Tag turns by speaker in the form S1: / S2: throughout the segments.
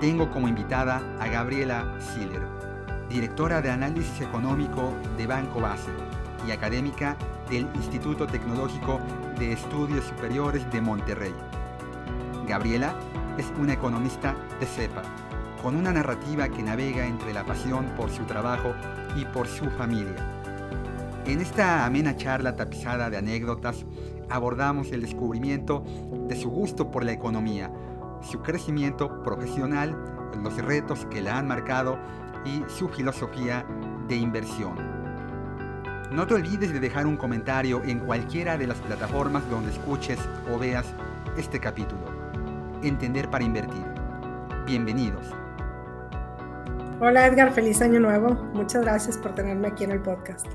S1: tengo como invitada a Gabriela Siller, directora de análisis económico de Banco Base y académica del Instituto Tecnológico de Estudios Superiores de Monterrey. Gabriela es una economista de cepa, con una narrativa que navega entre la pasión por su trabajo y por su familia. En esta amena charla tapizada de anécdotas, abordamos el descubrimiento de su gusto por la economía, su crecimiento profesional, los retos que la han marcado y su filosofía de inversión. No te olvides de dejar un comentario en cualquiera de las plataformas donde escuches o veas este capítulo. Entender para invertir. Bienvenidos.
S2: Hola Edgar, feliz año nuevo. Muchas gracias por tenerme aquí en el podcast.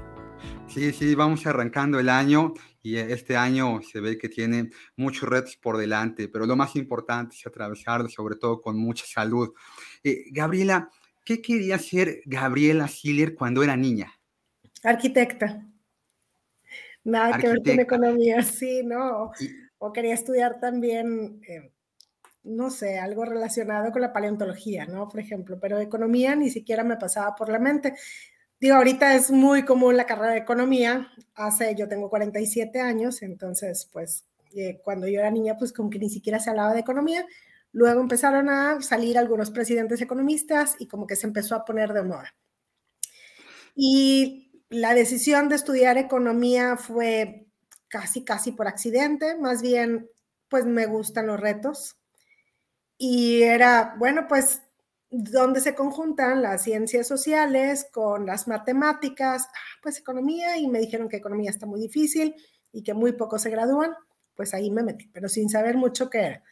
S1: Sí, sí, vamos arrancando el año y este año se ve que tiene muchos retos por delante, pero lo más importante es atravesarlo sobre todo con mucha salud. Eh, Gabriela, ¿qué quería ser Gabriela Siller cuando era niña?
S2: Arquitecta. Nada que ver con economía, sí, ¿no? O quería estudiar también, eh, no sé, algo relacionado con la paleontología, ¿no? Por ejemplo, pero economía ni siquiera me pasaba por la mente. Digo, ahorita es muy común la carrera de economía. Hace, yo tengo 47 años, entonces, pues, eh, cuando yo era niña, pues como que ni siquiera se hablaba de economía. Luego empezaron a salir algunos presidentes economistas y como que se empezó a poner de moda. Y la decisión de estudiar economía fue casi, casi por accidente. Más bien, pues me gustan los retos. Y era, bueno, pues donde se conjuntan las ciencias sociales con las matemáticas, ah, pues economía, y me dijeron que economía está muy difícil y que muy pocos se gradúan, pues ahí me metí, pero sin saber mucho qué era.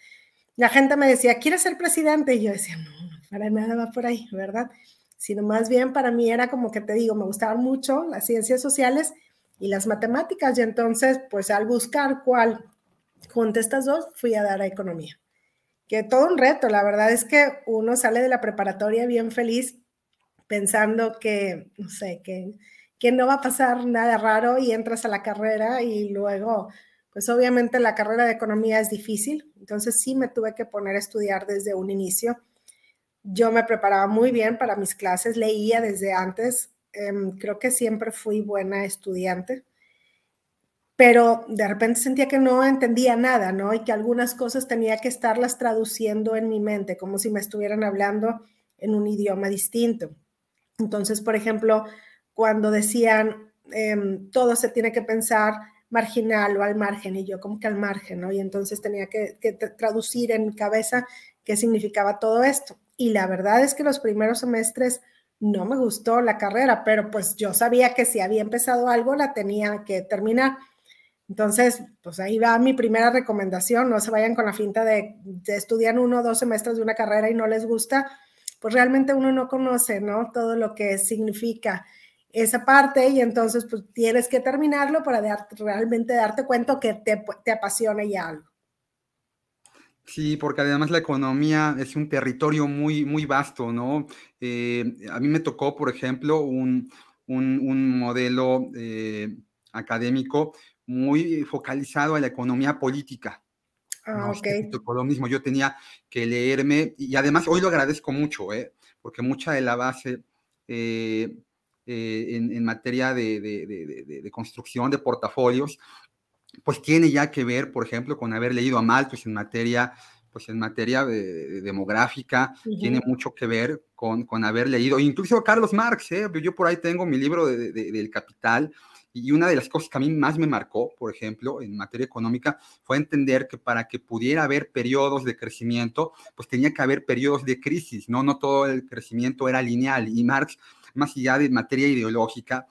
S2: La gente me decía, ¿quieres ser presidente? Y yo decía, no, para nada va por ahí, ¿verdad? Sino más bien para mí era como que te digo, me gustaban mucho las ciencias sociales y las matemáticas, y entonces, pues al buscar cuál junto estas dos, fui a dar a economía que todo un reto. La verdad es que uno sale de la preparatoria bien feliz pensando que, no sé, que, que no va a pasar nada raro y entras a la carrera y luego, pues obviamente la carrera de economía es difícil, entonces sí me tuve que poner a estudiar desde un inicio. Yo me preparaba muy bien para mis clases, leía desde antes, em, creo que siempre fui buena estudiante pero de repente sentía que no entendía nada, ¿no? Y que algunas cosas tenía que estarlas traduciendo en mi mente, como si me estuvieran hablando en un idioma distinto. Entonces, por ejemplo, cuando decían, em, todo se tiene que pensar marginal o al margen, y yo como que al margen, ¿no? Y entonces tenía que, que traducir en mi cabeza qué significaba todo esto. Y la verdad es que los primeros semestres no me gustó la carrera, pero pues yo sabía que si había empezado algo, la tenía que terminar. Entonces, pues ahí va mi primera recomendación, no se vayan con la finta de, estudiar uno o dos semestres de una carrera y no les gusta, pues realmente uno no conoce, ¿no? Todo lo que significa esa parte y entonces pues tienes que terminarlo para realmente darte cuenta que te, te apasiona ya algo.
S1: Sí, porque además la economía es un territorio muy, muy vasto, ¿no? Eh, a mí me tocó, por ejemplo, un, modelo eh, académico muy focalizado a la economía política.
S2: Ah, ok.
S1: lo mismo, yo tenía que leerme, y además hoy lo agradezco mucho, ¿eh? porque mucha de la base eh, eh, en, materia de, de, construcción de portafolios, pues tiene ya que ver, por ejemplo, con haber leído a Malthus en materia, pues en materia demográfica, tiene mucho que ver con, con haber leído, incluso a Carlos Marx, ¿eh? yo por ahí tengo mi libro del Capital, y una de las cosas que a mí más me marcó, por ejemplo, en materia económica, fue entender que para que pudiera haber periodos de crecimiento, pues tenía que haber periodos de crisis, ¿no? No todo el crecimiento era lineal. Y Marx, más allá de materia ideológica,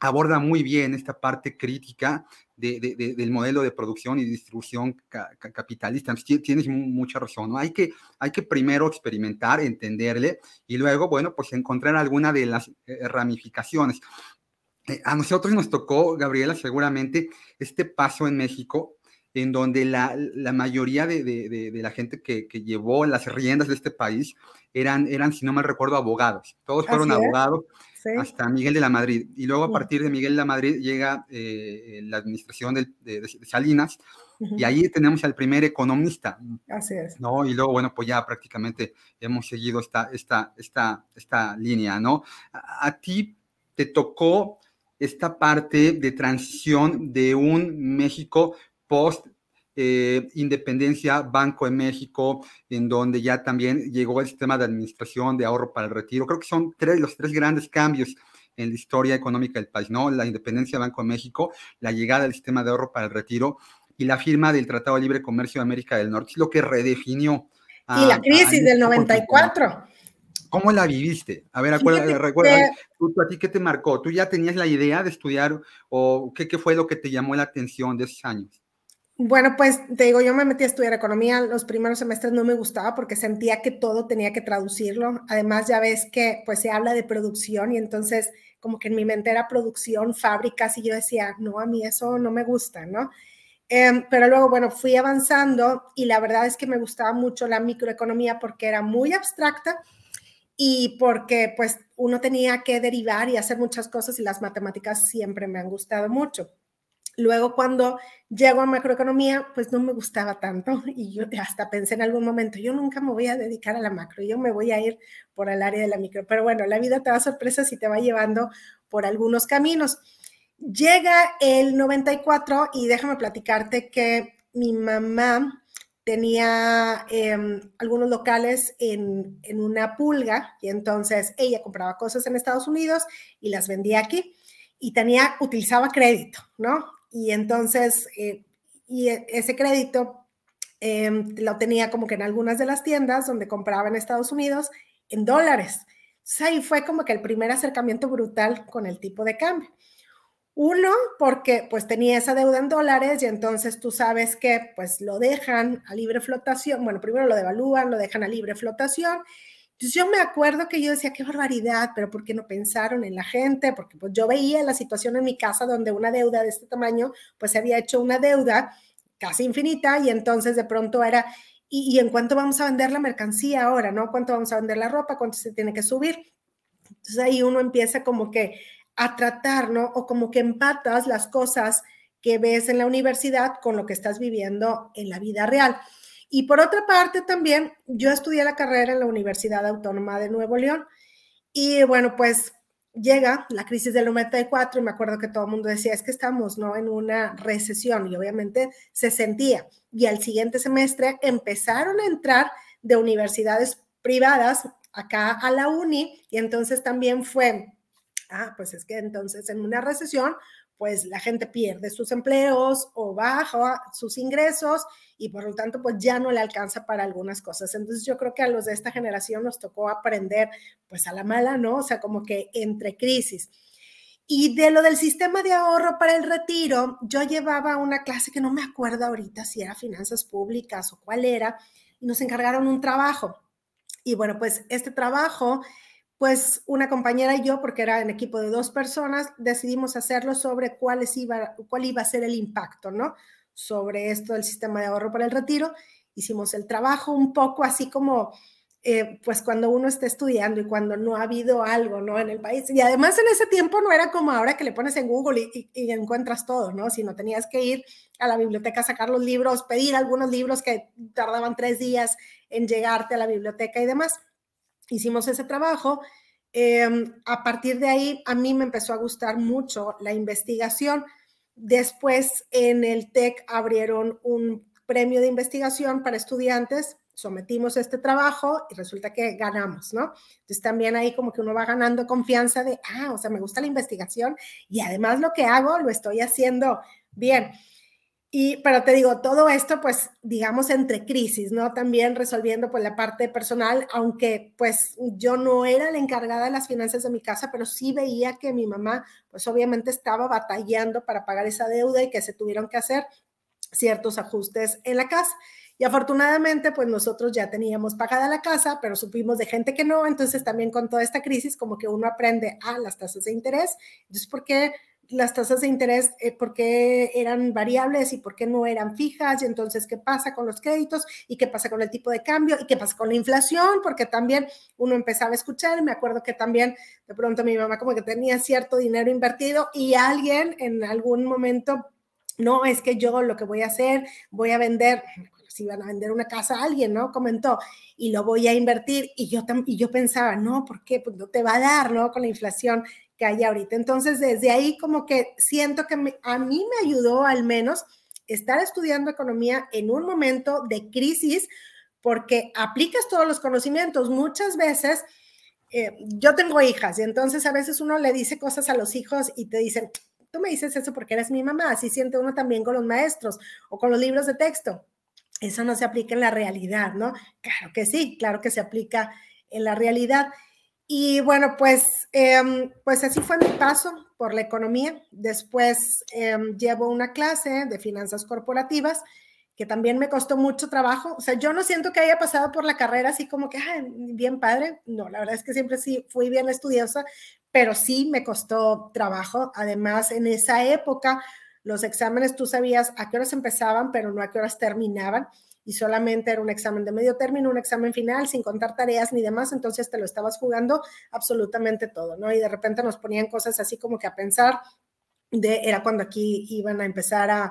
S1: aborda muy bien esta parte crítica del modelo de producción y distribución capitalista. Tienes mucha razón, ¿no? Hay que, hay que primero experimentar, entenderle y luego, bueno, pues encontrar alguna de las eh, ramificaciones. Eh, a nosotros nos tocó, Gabriela, seguramente este paso en México en donde la, la mayoría de, de, de, la gente que, que, llevó las riendas de este país eran, eran, si no mal recuerdo, abogados. Todos fueron abogados hasta Miguel de la Madrid. Y luego a partir de Miguel de la Madrid llega eh, la administración de, Salinas y ahí tenemos al primer economista.
S2: Así es.
S1: ¿no? Y luego, bueno, pues ya prácticamente hemos seguido esta, esta, esta, esta línea, ¿no? a, a ti te tocó esta parte de transición de un México post eh, Independencia, Banco de México, en donde ya también llegó el sistema de administración de ahorro para el retiro. Creo que son tres, los tres grandes cambios en la historia económica del país, ¿no? La independencia Banco de México, la llegada del sistema de ahorro para el retiro y la firma del Tratado de Libre Comercio de América del Norte, es lo que redefinió.
S2: y la crisis del 94.
S1: ¿Cómo la viviste? A ver, acuérdate, recuerda, ¿tú, a ti qué te marcó? ¿Tú ya tenías la idea de estudiar o qué, qué fue lo que te llamó la atención de esos años?
S2: Bueno, pues te digo, yo me metí a estudiar economía. Los primeros semestres no me gustaba porque sentía que todo tenía que traducirlo. Además, ya ves que pues se habla de producción y entonces como que en mi mente era producción, fábricas y yo decía, no, a mí eso no me gusta, ¿no? Em, pero luego, bueno, fui avanzando y la verdad es que me gustaba mucho la microeconomía porque era muy abstracta y porque pues uno tenía que derivar y hacer muchas cosas y las matemáticas siempre me han gustado mucho. Luego cuando llego a macroeconomía, pues no me gustaba tanto y yo hasta pensé en algún momento, yo nunca me voy a dedicar a la macro, yo me voy a ir por el área de la micro. Pero bueno, la vida te da sorpresas y te va llevando por algunos caminos. Llega el 94 y déjame platicarte que mi mamá tenía em, algunos locales en, en una pulga y entonces ella compraba cosas en Estados Unidos y las vendía aquí y tenía, utilizaba crédito, ¿no? y entonces, eh, y e, ese crédito em, lo tenía como que en algunas de las tiendas donde compraba en Estados Unidos en dólares. Entonces ahí fue como que el primer acercamiento brutal con el tipo de cambio. Uno, porque pues tenía esa deuda en dólares y entonces tú sabes que pues lo dejan a libre flotación, bueno, primero lo devalúan, lo dejan a libre flotación entonces yo me acuerdo que yo decía, qué barbaridad, pero ¿por qué no pensaron en la gente? Porque pues yo veía la situación en mi casa donde una deuda de este tamaño, pues se había hecho una deuda casi infinita y entonces de pronto era, ¿y, en cuánto vamos a vender la mercancía ahora? ¿No? ¿Cuánto vamos a vender la ropa? ¿Cuánto se tiene que subir? Entonces ahí uno empieza como que a tratar, ¿no? O como que empatas las cosas que ves en la universidad con lo que estás viviendo en la vida real. Y por otra parte también, yo estudié la carrera en la Universidad Autónoma de Nuevo León y bueno, pues llega la crisis del 94 y me acuerdo que todo el mundo decía, es que estamos ¿no? en una recesión y obviamente se sentía. Y al siguiente semestre empezaron a entrar de universidades privadas acá a la uni y entonces también fue, ah, pues es que entonces en una recesión pues la gente pierde sus empleos o baja sus ingresos y por lo tanto pues ya no le alcanza para algunas cosas. Entonces yo creo que a los de esta generación nos tocó aprender pues a la mala, ¿no? O sea, como que entre crisis. Y de lo del sistema de ahorro para el retiro, yo llevaba una clase que no me acuerdo ahorita si era finanzas públicas o cuál era, y nos encargaron un trabajo. Y bueno, pues este trabajo pues una compañera y yo, porque era en equipo de dos personas, decidimos hacerlo sobre cuáles iba, cuál iba a ser el impacto, ¿no? Sobre esto del sistema de ahorro para el retiro. Hicimos el trabajo un poco así como, eh, pues cuando uno está estudiando y cuando no ha habido algo, ¿no? En el país. Y además en ese tiempo no era como ahora que le pones en Google y, y encuentras todo, ¿no? Sino tenías que ir a la biblioteca a sacar los libros, pedir algunos libros que tardaban tres días en llegarte a la biblioteca y demás hicimos ese trabajo. Em, a partir de ahí, a mí me empezó a gustar mucho la investigación. Después, en el TEC abrieron un premio de investigación para estudiantes, sometimos este trabajo y resulta que ganamos, ¿no? Entonces también ahí como que uno va ganando confianza de, ah, o sea, me gusta la investigación y además lo que hago lo estoy haciendo bien. Y, pero te digo, todo esto, pues, digamos, entre crisis, ¿no? También resolviendo, pues, la parte personal, aunque, pues, yo no era la encargada de las finanzas de mi casa, pero sí veía que mi mamá, pues, obviamente estaba batallando para pagar esa deuda y que se tuvieron que hacer ciertos ajustes en la casa. Y afortunadamente, pues nosotros ya teníamos pagada la casa, pero supimos de gente que no. Entonces, también con toda esta crisis, como que uno aprende a las tasas de interés. Entonces, ¿por qué las tasas de interés, eh, por qué eran variables y por qué no eran fijas, y entonces qué pasa con los créditos y qué pasa con el tipo de cambio y qué pasa con la inflación, porque también uno empezaba a escuchar, me acuerdo que también de pronto mi mamá como que tenía cierto dinero invertido y alguien en algún momento, no, es que yo lo que voy a hacer, voy a vender, si iban a vender una casa a alguien, ¿no? Comentó, y lo voy a invertir, y yo, y yo pensaba, no, ¿por qué? Pues no te va a dar, ¿no? Con la inflación que hay ahorita. Entonces, desde ahí como que siento que a mí me ayudó al menos estar estudiando economía en un momento de crisis porque aplicas todos los conocimientos. Muchas veces, eh, yo tengo hijas y entonces a veces uno le dice cosas a los hijos y te dicen, tú me dices eso porque eres mi mamá, así siente uno también con los maestros o con los libros de texto. Eso no se aplica en la realidad, ¿no? Claro que sí, claro que se aplica en la realidad. Y bueno, pues, em, pues así fue mi paso por la economía. Después em, llevo una clase de finanzas corporativas que también me costó mucho trabajo. O sea, yo no siento que haya pasado por la carrera así como que, bien padre. No, la verdad es que siempre sí fui bien estudiosa, pero sí me costó trabajo. Además, en esa época, los exámenes tú sabías a qué horas empezaban, pero no a qué horas terminaban y solamente era un examen de medio término, un examen final, sin contar tareas ni demás, entonces te lo estabas jugando absolutamente todo, ¿no? Y de repente nos ponían cosas así como que a pensar, de, era cuando aquí iban a empezar a,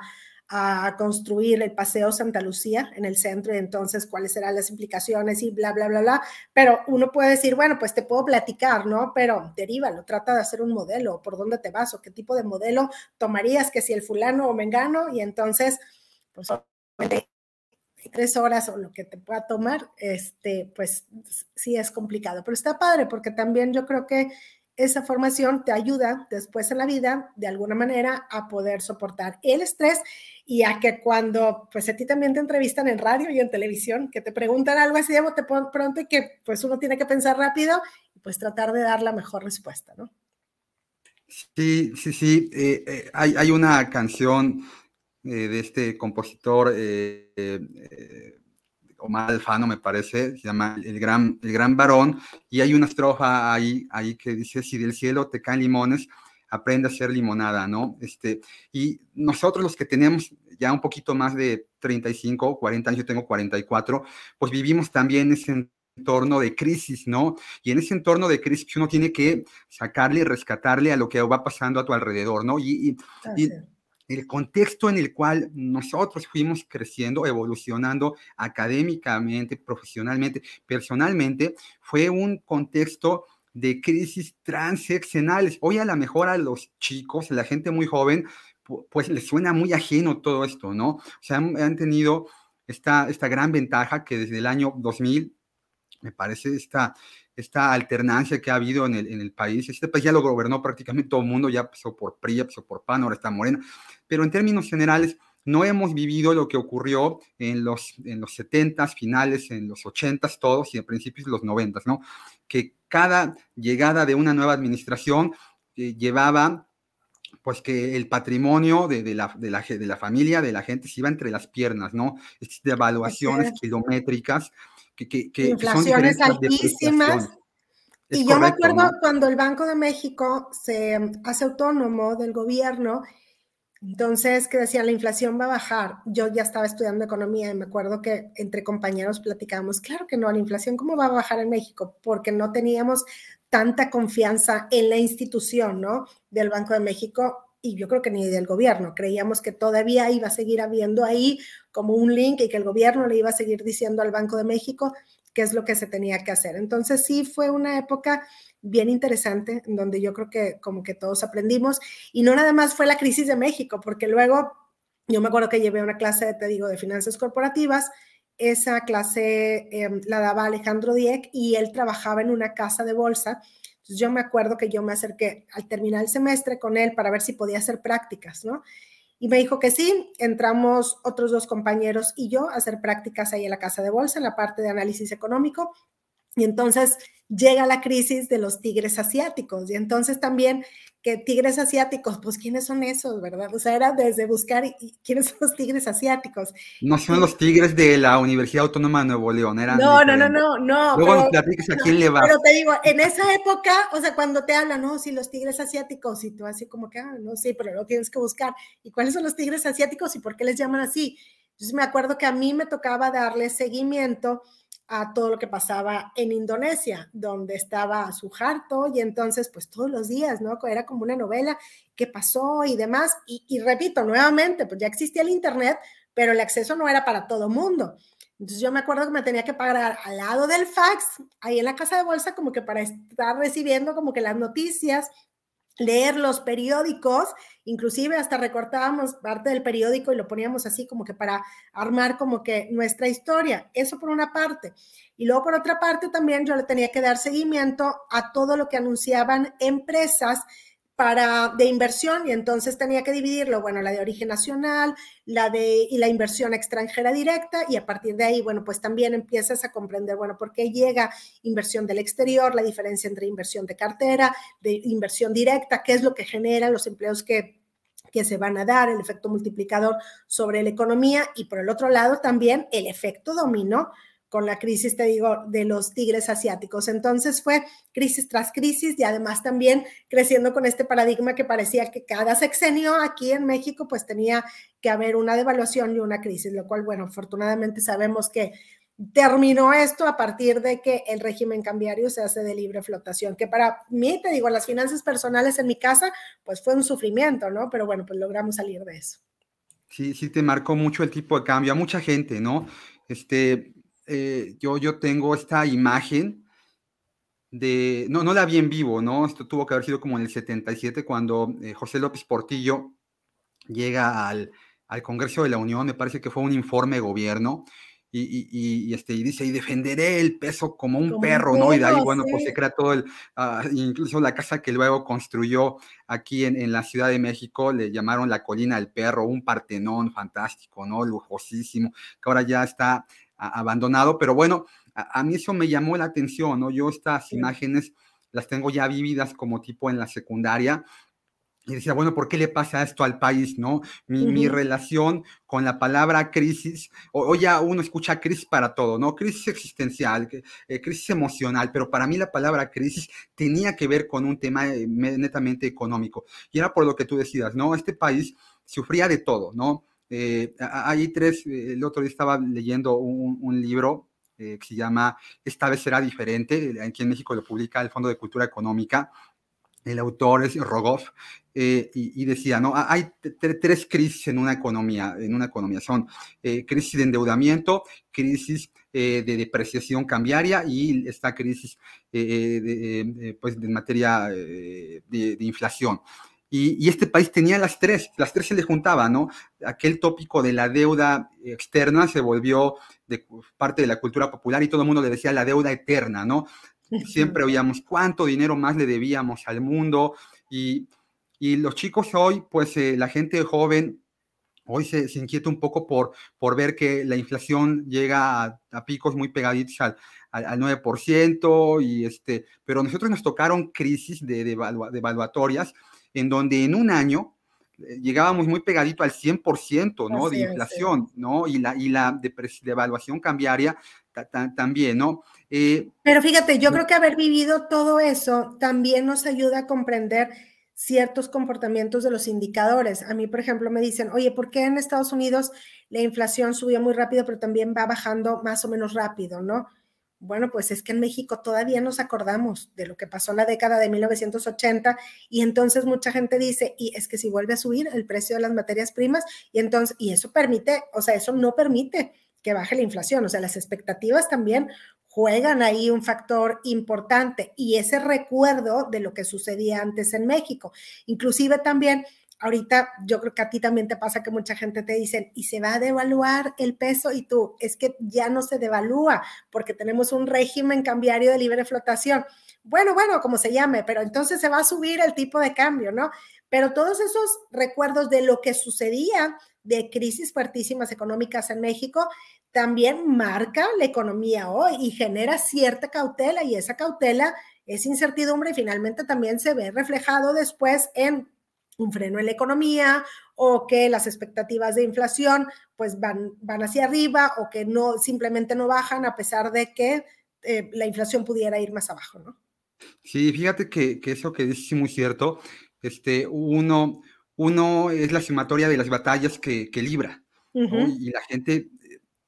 S2: a construir el Paseo Santa Lucía en el centro y entonces cuáles serán las implicaciones y bla, bla, bla, bla. Pero uno puede decir, bueno, pues te puedo platicar, ¿no? Pero derívalo, trata de hacer un modelo, por dónde te vas o qué tipo de modelo tomarías, que si el fulano o mengano, y entonces, pues tres horas o lo que te pueda tomar, este, pues sí es complicado, pero está padre porque también yo creo que esa formación te ayuda después en la vida, de alguna manera, a poder soportar el estrés y a que cuando, pues a ti también te entrevistan en radio y en televisión, que te preguntan algo así de te pronto y que pues uno tiene que pensar rápido y pues tratar de dar la mejor respuesta, ¿no?
S1: Sí, sí, sí. Eh, eh, hay, hay, una canción eh, de este compositor eh, eh, Omar Alfano, me parece, se llama El Gran, el Gran Varón, y hay una estrofa ahí, ahí que dice, si del cielo te caen limones, aprende a ser limonada, ¿no? Este, y nosotros los que tenemos ya un poquito más de 35, 40 años, yo tengo 44, pues vivimos también ese entorno de crisis, ¿no? Y en ese entorno de crisis uno tiene que sacarle rescatarle a lo que va pasando a tu alrededor, ¿no? y el contexto en el cual nosotros fuimos creciendo, evolucionando académicamente, profesionalmente, personalmente, fue un contexto de crisis transeccionales. Hoy a lo mejor a los chicos, la gente muy joven, pues les suena muy ajeno todo esto, ¿no? O sea, han, tenido esta, esta gran ventaja que desde el año 2000, me parece, esta, esta alternancia que ha habido en el, en el país. Este país ya lo gobernó prácticamente todo el mundo, ya pasó por PRI, ya pasó por PAN, ahora está Morena. Pero en términos generales, no hemos vivido lo que ocurrió en los, en los 70s, finales, en los 80s, todos y en principios los 90s, ¿no? Que cada llegada de una nueva administración eh, llevaba pues que el patrimonio de, de, la, de, la, de, la, familia, de la gente, se iba entre las piernas, ¿no? Estas devaluaciones kilométricas que, que, que
S2: Inflaciones altísimas. Y yo me acuerdo cuando el Banco de México se hace autónomo del gobierno, entonces que decían la inflación va a bajar. Yo ya estaba estudiando economía y me acuerdo que entre compañeros platicábamos, claro que no, la inflación cómo va a bajar en México, porque no teníamos tanta confianza en la institución, ¿no? Del Banco de México y yo creo que ni del gobierno. Creíamos que todavía iba a seguir habiendo ahí como un link y que el gobierno le iba a seguir diciendo al Banco de México qué es lo que se tenía que hacer. Entonces sí fue una época bien interesante donde yo creo que como que todos aprendimos y no nada más fue la crisis de México, porque luego yo me acuerdo que llevé una clase, te digo, de finanzas corporativas. Esa clase em, la daba Alejandro Dieck y él trabajaba en una casa de bolsa entonces yo me acuerdo que yo me acerqué al terminar el semestre con él para ver si podía hacer prácticas, ¿no? Y me dijo que sí, entramos otros dos compañeros y yo a hacer prácticas ahí en la casa de bolsa, en la parte de análisis económico. Y entonces llega la crisis de los tigres asiáticos. Y entonces también que tigres asiáticos, pues ¿quiénes son esos, verdad? O sea, era desde buscar quiénes son los tigres asiáticos.
S1: No son los tigres de la Universidad Autónoma de Nuevo León, eran
S2: No, no, no, no, no.
S1: Luego nos platicas a quién le va.
S2: Pero te digo, en esa época, o sea, cuando te hablan, no, si los tigres asiáticos, y tú así como que, ah, no, sí, pero lo tienes que buscar. ¿Y cuáles son los tigres asiáticos y por qué les llaman así? Entonces me acuerdo que a mí me tocaba darle seguimiento a todo lo que pasaba en Indonesia, donde estaba Suharto y entonces pues todos los días, ¿no? Era como una novela, qué pasó y demás. Y, repito, nuevamente, pues ya existía el Internet, pero el acceso no era para todo mundo. Entonces yo me acuerdo que me tenía que pagar al lado del fax, ahí en la casa de bolsa, como que para estar recibiendo como que las noticias leer los periódicos, inclusive hasta recortábamos parte del periódico y lo poníamos así como que para armar como que nuestra historia. Eso por una parte. Y luego por otra parte también yo le tenía que dar seguimiento a todo lo que anunciaban empresas para, de inversión y entonces tenía que dividirlo, bueno, la de origen nacional, la de y la inversión extranjera directa y a partir de ahí, bueno, pues también empiezas a comprender, bueno, por qué llega inversión del exterior, la diferencia entre inversión de cartera, de inversión directa, qué es lo que genera los empleos que que se van a dar, el efecto multiplicador sobre la economía y por el otro lado también el efecto dominó con la crisis, te digo, de los tigres asiáticos. Entonces fue crisis tras crisis y además también creciendo con este paradigma que parecía que cada sexenio aquí en México pues tenía que haber una devaluación y una crisis, lo cual, bueno, afortunadamente sabemos que terminó esto a partir de que el régimen cambiario se hace de libre flotación, que para mí, te digo, las finanzas personales en mi casa, pues fue un sufrimiento, ¿no? Pero bueno, pues logramos salir de eso.
S1: Sí, sí te marcó mucho el tipo de cambio a mucha gente, ¿no? Este, eh, yo, yo tengo esta imagen de, no, no la vi en vivo, ¿no? Esto tuvo que haber sido como en el 77 cuando eh, José López Portillo llega al, al, Congreso de la Unión, me parece que fue un informe de gobierno, y, y, este, y dice, y defenderé el peso como un perro, ¿no? y de ahí, bueno, pues se crea todo el, uh, incluso la casa que luego construyó aquí en, en, la Ciudad de México, le llamaron la colina del perro, un partenón fantástico, ¿no? Lujosísimo, que ahora ya está abandonado, pero bueno, a, mí eso me llamó la atención, ¿no? Yo estas imágenes las tengo ya vividas como tipo en la secundaria. Y decía, bueno, ¿por qué le pasa esto al país, no? Mi, relación con la palabra crisis, o, ya uno escucha crisis para todo, ¿no? Crisis existencial, eh, crisis emocional, pero para mí la palabra crisis tenía que ver con un tema eh, netamente económico. Y era por lo que tú decías, ¿no? Este país sufría de todo, ¿no? Eh, hay tres, eh, el otro día estaba leyendo un, libro eh, que se llama Esta vez será diferente, aquí en México lo publica el Fondo de Cultura Económica, el autor es Rogoff, y, decía, ¿no? Hay tres crisis en una economía, en una economía, son crisis de endeudamiento, crisis de depreciación cambiaria y esta crisis de, pues, de materia de inflación. Y, este país tenía las tres, las tres se le juntaban, ¿no? Aquel tópico de la deuda externa se volvió de parte de la cultura popular y todo el mundo le decía la deuda eterna, ¿no? Siempre oíamos cuánto dinero más le debíamos al mundo y, y los chicos hoy, pues eh, la gente joven hoy se, se, inquieta un poco por, por ver que la inflación llega a, picos muy pegaditos al, al, 9%, y este, pero nosotros nos tocaron crisis de, de, de evaluatorias en donde en un año eh, llegábamos muy pegadito al 100%, ¿no? de inflación, ¿no? Y la, y la devaluación cambiaria también, ¿no?
S2: Eh, Pero fíjate, yo creo que haber vivido todo eso también nos ayuda a comprender ciertos comportamientos de los indicadores. A mí, por ejemplo, me dicen, oye, ¿por qué en Estados Unidos la inflación subió muy rápido, pero también va bajando más o menos rápido, ¿no? Bueno, pues es que en México todavía nos acordamos de lo que pasó en la década de 1980 y entonces mucha gente dice, y es que si vuelve a subir el precio de las materias primas y entonces, y eso permite, o sea, eso no permite que baje la inflación, o sea, las expectativas también juegan ahí un factor importante y ese recuerdo de lo que sucedía antes en México. Inclusive también ahorita yo creo que a ti también te pasa que mucha gente te dice, y se va a devaluar el peso y tú, es que ya no se devalúa porque tenemos un régimen cambiario de libre flotación. Bueno, bueno, como se llame, pero entonces se va a subir el tipo de cambio, ¿no? Pero todos esos recuerdos de lo que sucedía de crisis fuertísimas económicas en México también marca la economía hoy y genera cierta cautela y esa cautela es incertidumbre y finalmente también se ve reflejado después en un freno en la economía o que las expectativas de inflación pues van, van hacia arriba o que no simplemente no bajan a pesar de que eh, la inflación pudiera ir más abajo, ¿no?
S1: Sí, fíjate que, que eso que dices es muy cierto. Este, uno, uno es la sumatoria de las batallas que, que libra, y la gente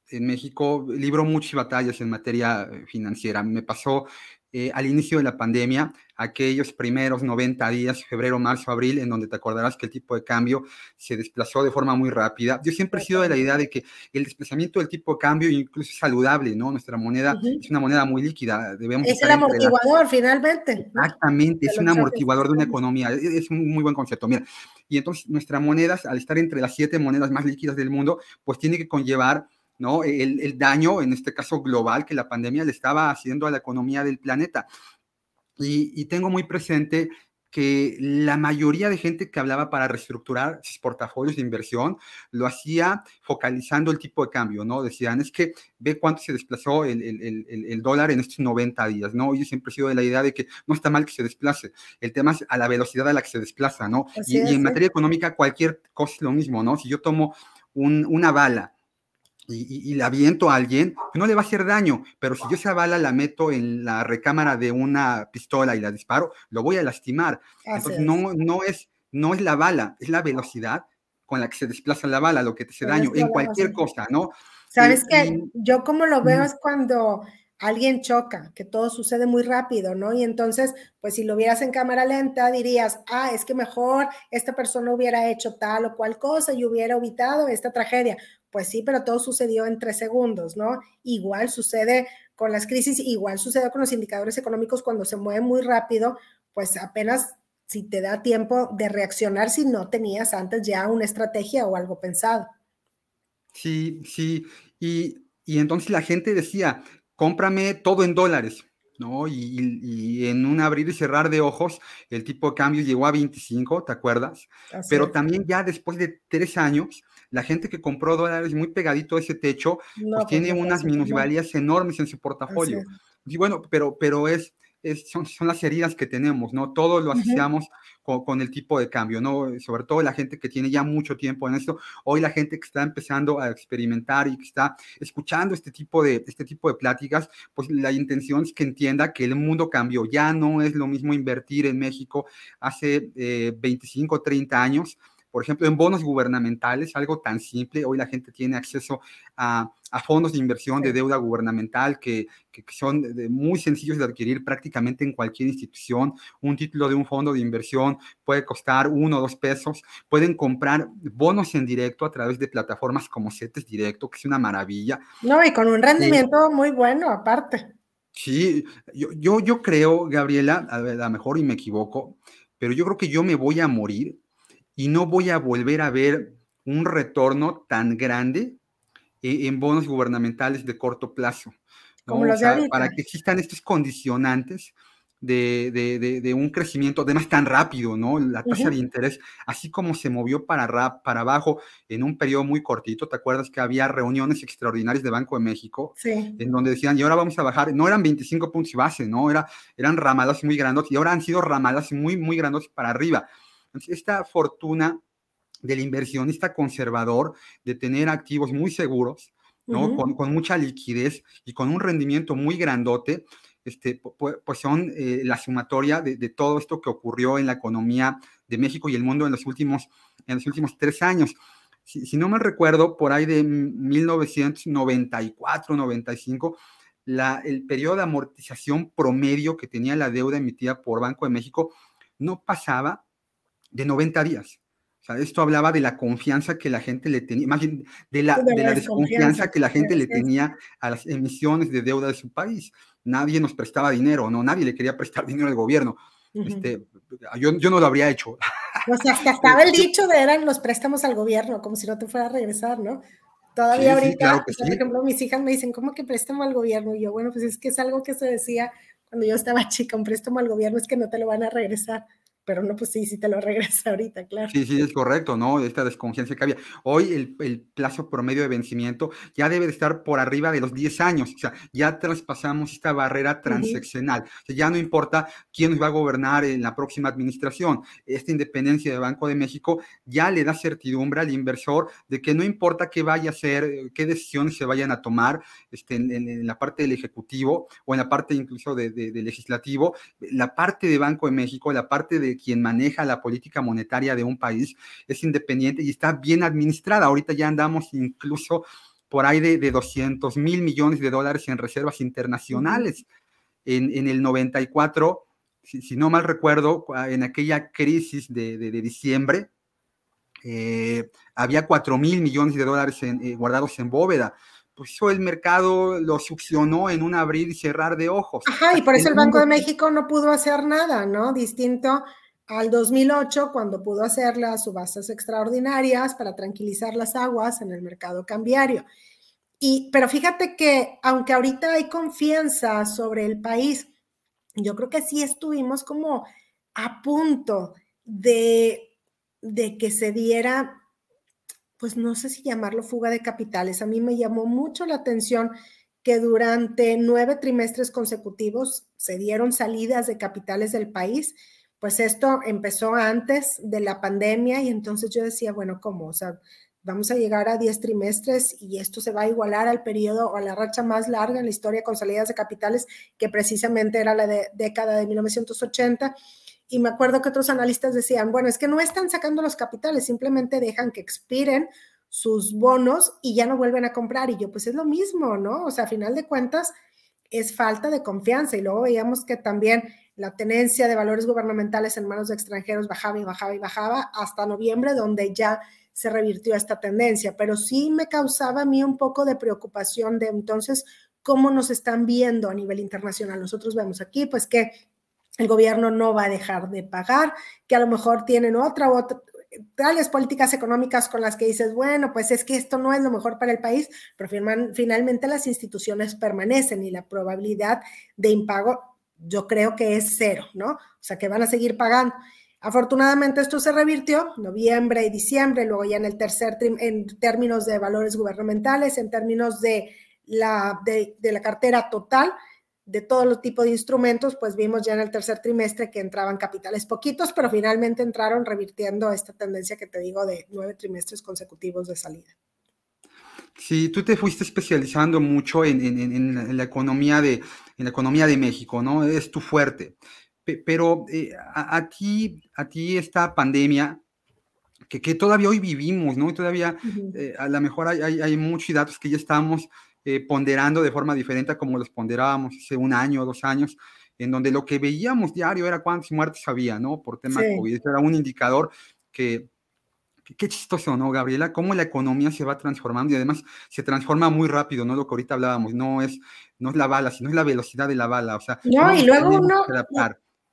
S1: en México libró muchas batallas en materia eh, financiera. Me pasó eh, al inicio de la pandemia, aquellos primeros 90 días, febrero, marzo, abril, en donde te acordarás que el tipo de cambio se desplazó de forma muy rápida. Yo siempre he sido de la idea de que el desplazamiento del tipo de cambio incluso es saludable, ¿no? Nuestra moneda es una moneda muy líquida. Debemos
S2: es el amortiguador, finalmente.
S1: Exactamente, es un amortiguador de una economía. E-, es un muy buen concepto. Mira, y entonces nuestra moneda, al estar entre las siete monedas más líquidas del mundo, pues tiene que conllevar ¿no? El, daño, en este caso global, que la pandemia le estaba haciendo a la economía del planeta. Y, tengo muy presente que la mayoría de gente que hablaba para reestructurar sus portafolios de inversión lo hacía focalizando el tipo de cambio, ¿no? Decían, es que ve cuánto se desplazó el, dólar en estos 90 días, ¿no? Yo siempre he sido de la idea de que no está mal que se desplace, el tema es a la velocidad a la que se desplaza, ¿no? Y, en materia económica cualquier cosa es lo mismo, ¿no? Si yo tomo una bala y, la aviento a alguien, no le va a hacer daño, pero si yo esa bala la meto en la recámara de una pistola y la disparo, lo voy a lastimar. Entonces, no, no, es, no es la bala, es la velocidad con la que se desplaza la bala lo que te hace daño, en cualquier cosa, ¿no?
S2: Sabes que yo como lo veo es cuando alguien choca, que todo sucede muy rápido, ¿no? Y entonces, pues si lo vieras en cámara lenta, dirías, ah, es que mejor esta persona hubiera hecho tal o cual cosa y hubiera evitado esta tragedia. Pues sí, pero todo sucedió en tres segundos, ¿no? Igual sucede con las crisis, igual sucede con los indicadores económicos cuando se mueven muy rápido, pues apenas si te da tiempo de reaccionar si no tenías antes ya una estrategia o algo pensado.
S1: Sí, sí. Y, y entonces la gente decía, cómprame todo en dólares, ¿no? Y, en un abrir y cerrar de ojos, el tipo de cambio llegó a 25, ¿te acuerdas? Pero también ya después de tres años, la gente que compró dólares muy pegadito a ese techo, pues, pues tiene unas minusvalías enormes en su portafolio. Y bueno, pero, pero es, son, son, las heridas que tenemos, ¿no? Todos lo asociamos con, el tipo de cambio, ¿no? Sobre todo la gente que tiene ya mucho tiempo en esto, hoy la gente que está empezando a experimentar y que está escuchando este tipo de, este tipo de pláticas, pues la intención es que entienda que el mundo cambió, ya no es lo mismo invertir en México hace 25, eh, 30 años, por ejemplo, en bonos gubernamentales, algo tan simple, hoy la gente tiene acceso a, fondos de inversión de deuda gubernamental que, son muy sencillos de adquirir prácticamente en cualquier institución. Un título de un fondo de inversión puede costar uno o dos pesos. Pueden comprar bonos en directo a través de plataformas como CETES Directo, que es una maravilla.
S2: No, y con un rendimiento muy bueno aparte.
S1: Sí, yo, yo, yo creo, Gabriela, a lo mejor y me equivoco, pero yo creo que yo me voy a morir y no voy a volver a ver un retorno tan grande eh, en bonos gubernamentales de corto plazo. Como los de para que existan estos condicionantes de, un crecimiento además tan rápido, ¿no? La tasa de interés, así como se movió para, para abajo en un periodo muy cortito, ¿te acuerdas que había reuniones extraordinarias de Banco de México?
S2: Sí.
S1: En donde decían, y ahora vamos a bajar, no eran 25 puntos base, ¿no? Era, eran ramadas muy grandes y ahora han sido ramadas muy, muy grandes para arriba esta fortuna del inversionista conservador de tener activos muy seguros, ¿no? con, mucha liquidez y con un rendimiento muy grandote, este, pues son eh, la sumatoria de, todo esto que ocurrió en la economía de México y el mundo en los últimos, en los últimos tres años. Si, no me recuerdo, por ahí de 1994, 95, la, el periodo de amortización promedio que tenía la deuda emitida por Banco de México no pasaba de 90 días. O sea, esto hablaba de la confianza que la gente le tenía, más bien de la, de la desconfianza que la gente le tenía a las emisiones de deuda de su país. Nadie nos prestaba dinero, no, nadie le quería prestar dinero al gobierno. este, yo, yo no lo habría hecho.
S2: O sea, hasta estaba el dicho de eran los préstamos al gobierno, como si no te fuera a regresar, ¿no? Todavía ahorita, por ejemplo, mis hijas me dicen, ¿cómo que préstamo al gobierno? Y yo, bueno, pues es que es algo que se decía cuando yo estaba chica, un préstamo al gobierno es que no te lo van a regresar pero no, pues sí, sí te lo regresa ahorita, claro.
S1: Sí, sí, es correcto, ¿no? Esta desconfianza que había. Hoy el, el, plazo promedio de vencimiento ya debe de estar por arriba de los 10 años, o sea, ya traspasamos esta barrera transaccional. O sea, ya no importa quién nos va a gobernar en la próxima administración. Esta independencia del Banco de México ya le da certidumbre al inversor de que no importa qué vaya a hacer, qué decisiones se vayan a tomar este, en, la parte del Ejecutivo o en la parte incluso de, de, legislativo, la parte de Banco de México, la parte de quien maneja la política monetaria de un país es independiente y está bien administrada. Ahorita ya andamos incluso por ahí de, 200 mil millones de dólares en reservas internacionales. En, el 94, si, no mal recuerdo, en aquella crisis de, diciembre, eh, había 4 mil millones de dólares eh, guardados en bóveda pues eso el mercado lo succionó en un abrir y cerrar de ojos.
S2: Ajá, y por eso el Banco de México no pudo hacer nada, ¿no? Distinto al 2008, cuando pudo hacer las subastas extraordinarias para tranquilizar las aguas en el mercado cambiario. Y, pero fíjate que aunque ahorita hay confianza sobre el país, yo creo que sí estuvimos como a punto de, de que se diera, pues no sé si llamarlo fuga de capitales. A mí me llamó mucho la atención que durante nueve trimestres consecutivos se dieron salidas de capitales del país pues esto empezó antes de la pandemia y entonces yo decía, bueno, ¿cómo? O sea, vamos a llegar a 10 trimestres y esto se va a igualar al periodo o a la racha más larga en la historia con salidas de capitales, que precisamente era la década de 1980. Y me acuerdo que otros analistas decían, bueno, es que no están sacando los capitales, simplemente dejan que expiren sus bonos y ya no vuelven a comprar. Y yo, pues es lo mismo, ¿no? O sea, a final de cuentas, es falta de confianza. Y luego veíamos que también la tenencia de valores gubernamentales en manos de extranjeros bajaba y bajaba y bajaba hasta noviembre, donde ya se revirtió esta tendencia. Pero sí me causaba a mí un poco de preocupación de entonces cómo nos están viendo a nivel internacional. Nosotros vemos aquí, pues que el gobierno no va a dejar de pagar, que a lo mejor tienen otra, otra tales políticas económicas con las que dices, bueno, pues es que esto no es lo mejor para el país, pero finalmente las instituciones permanecen y la probabilidad de impago yo creo que es cero, ¿no? O sea, que van a seguir pagando. Afortunadamente esto se revirtió, noviembre y diciembre, luego ya en el tercer, en términos de valores gubernamentales, en términos de la, de, la cartera total, de todo los tipo de instrumentos, pues vimos ya en el tercer trimestre que entraban capitales poquitos, pero finalmente entraron revirtiendo esta tendencia que te digo de nueve trimestres consecutivos de salida.
S1: Sí, tú te fuiste especializando mucho en, la economía de, en la economía de México, ¿no? Es tu fuerte. Pero eh, a, ti, a ti esta pandemia, que, todavía hoy vivimos, ¿no? todavía eh, a lo mejor hay, hay, muchos datos que ya estamos eh, ponderando de forma diferente a como los ponderábamos hace un año o dos años, en donde lo que veíamos diario era cuántas muertes había, ¿no? Por tema de COVID. Era un indicador que, Qué chistoso, ¿no, Gabriela? Cómo la economía se va transformando y además se transforma muy rápido, ¿no? Lo que ahorita hablábamos, no es, no es la bala, sino es la velocidad de la bala, o sea.
S2: No, y luego uno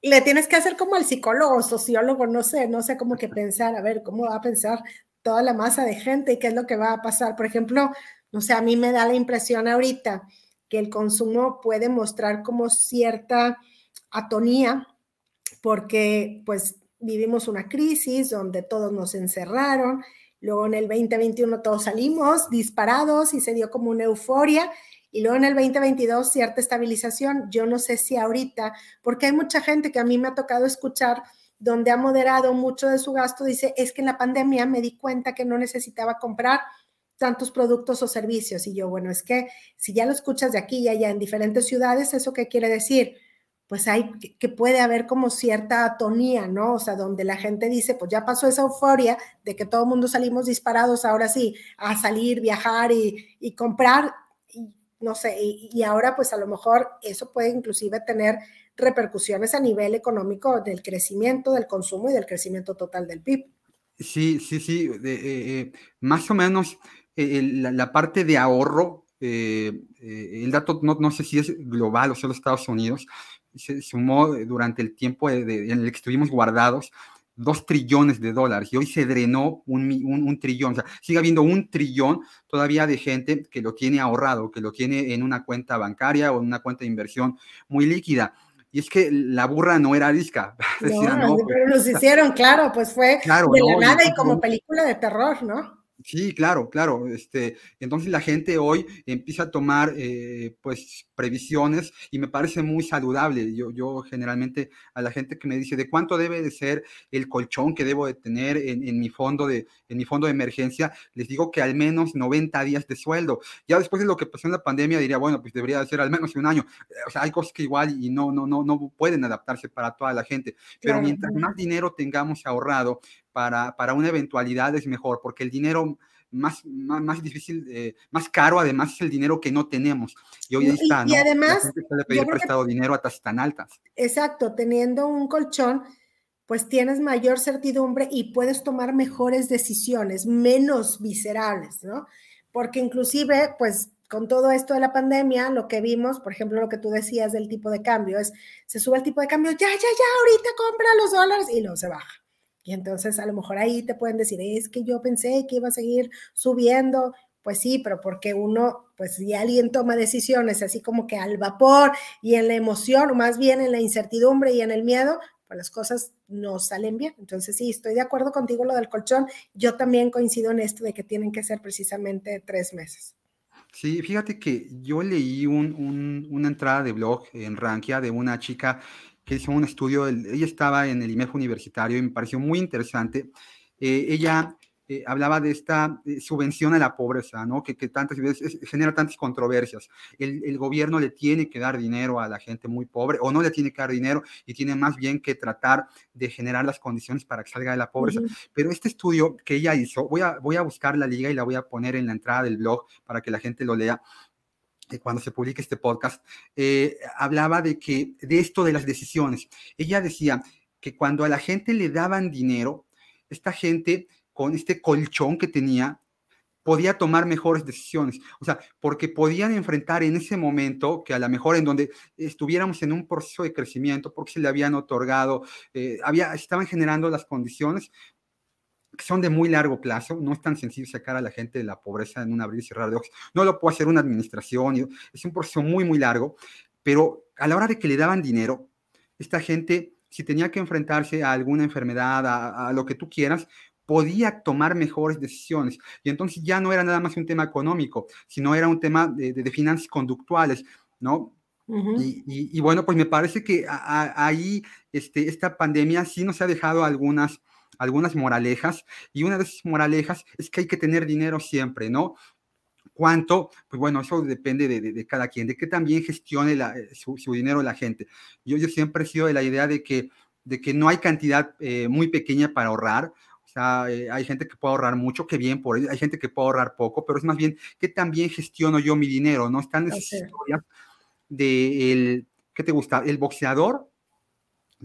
S2: le tienes que hacer como el psicólogo, sociólogo, no sé, no sé cómo que pensar, a ver, cómo va a pensar toda la masa de gente y qué es lo que va a pasar. Por ejemplo, no sé, a mí me da la impresión ahorita que el consumo puede mostrar como cierta atonía porque pues vivimos una crisis donde todos nos encerraron, luego en el 2021 todos salimos disparados y se dio como una euforia y luego en el 2022 cierta estabilización. Yo no sé si ahorita, porque hay mucha gente que a mí me ha tocado escuchar donde ha moderado mucho de su gasto, dice, es que en la pandemia me di cuenta que no necesitaba comprar tantos productos o servicios. Y yo, bueno, es que si ya lo escuchas de aquí y allá en diferentes ciudades, ¿eso qué quiere decir? Pues hay que puede haber como cierta atonía, ¿no? O sea, donde la gente dice, pues ya pasó esa euforia de que todo el mundo salimos disparados, ahora sí, a salir, viajar y, comprar, y, no sé, y, ahora pues a lo mejor eso puede inclusive tener repercusiones a nivel económico del crecimiento, del consumo y del crecimiento total del PIB.
S1: Sí, sí, sí, eh, eh, más o menos eh, la, parte de ahorro, el dato no, no, sé si es global o solo Estados Unidos, se sumó durante el tiempo en el que estuvimos guardados dos trillones de dólares y hoy se drenó un, un, trillón. O sea, sigue habiendo un trillón todavía de gente que lo tiene ahorrado, que lo tiene en una cuenta bancaria o en una cuenta de inversión muy líquida. Y es que la burra no era disca.
S2: No, pero nos hicieron, claro, pues fue de la nada y como película de terror, ¿no?
S1: Sí, claro, claro. Este, entonces la gente hoy empieza a tomar eh, pues previsiones y me parece muy saludable. Yo, yo generalmente a la gente que me dice de cuánto debe de ser el colchón que debo de tener en, mi fondo de, en mi fondo de emergencia, les digo que al menos 90 días de sueldo. Ya después de lo que pasó en la pandemia diría, bueno, pues debería ser al menos un año. O sea, hay cosas que igual y no, no, no, no pueden adaptarse para toda la gente. Pero mientras más dinero tengamos ahorrado, para, para una eventualidad es mejor, porque el dinero más, más, difícil, eh, más caro además es el dinero que no tenemos. Y hoy está,
S2: ¿no? Y además...
S1: puede pedir prestado dinero a tasas tan altas.
S2: Exacto, teniendo un colchón, pues tienes mayor certidumbre y puedes tomar mejores decisiones, menos viscerales, ¿no? Porque inclusive, pues con todo esto de la pandemia, lo que vimos, por ejemplo, lo que tú decías del tipo de cambio, es, se sube el tipo de cambio, ya, ya, ya, ahorita compra los dólares y luego se baja. Y entonces a lo mejor ahí te pueden decir, es que yo pensé que iba a seguir subiendo. Pues sí, pero porque uno, pues si alguien toma decisiones así como que al vapor y en la emoción, o más bien en la incertidumbre y en el miedo, pues las cosas no salen bien. Entonces sí, estoy de acuerdo contigo lo del colchón. Yo también coincido en esto de que tienen que ser precisamente tres meses.
S1: Sí, fíjate que yo leí una entrada de blog en Rankia de una chica que hizo un estudio, ella estaba en el IMEF universitario y me pareció muy interesante. Eh, ella eh, hablaba de esta eh, subvención a la pobreza, ¿no? Que, que tantas veces genera tantas controversias. El, el, gobierno le tiene que dar dinero a la gente muy pobre o no le tiene que dar dinero y tiene más bien que tratar de generar las condiciones para que salga de la pobreza. Pero este estudio que ella hizo, voy a, voy a buscar la liga y la voy a poner en la entrada del blog para que la gente lo lea cuando se publique este podcast, eh, hablaba de que, de esto de las decisiones. Ella decía que cuando a la gente le daban dinero, esta gente con este colchón que tenía, podía tomar mejores decisiones. O sea, porque podían enfrentar en ese momento, que a lo mejor en donde estuviéramos en un proceso de crecimiento, porque se le habían otorgado, eh, había, estaban generando las condiciones son de muy largo plazo, no es tan sencillo sacar a la gente de la pobreza en un abrir y cerrar de ojos, no lo puede hacer una administración, es un proceso muy, muy largo, pero a la hora de que le daban dinero, esta gente, si tenía que enfrentarse a alguna enfermedad, a, lo que tú quieras, podía tomar mejores decisiones. Y entonces ya no era nada más un tema económico, sino era un tema de, finanzas conductuales, ¿no? y, bueno, pues me parece que ahí este, esta pandemia sí nos ha dejado algunas algunas moralejas y una de esas moralejas es que hay que tener dinero siempre, ¿no? ¿Cuánto? Pues bueno, eso depende de, cada quien, de que también gestione eh, su, dinero la gente. Yo, yo siempre he sido de la idea de que, de que no hay cantidad eh, muy pequeña para ahorrar, o sea, eh, hay gente que puede ahorrar mucho, que bien por hay gente que puede ahorrar poco, pero es más bien que también gestiono yo mi dinero, ¿no? Están esas historias de ¿qué te gusta? El boxeador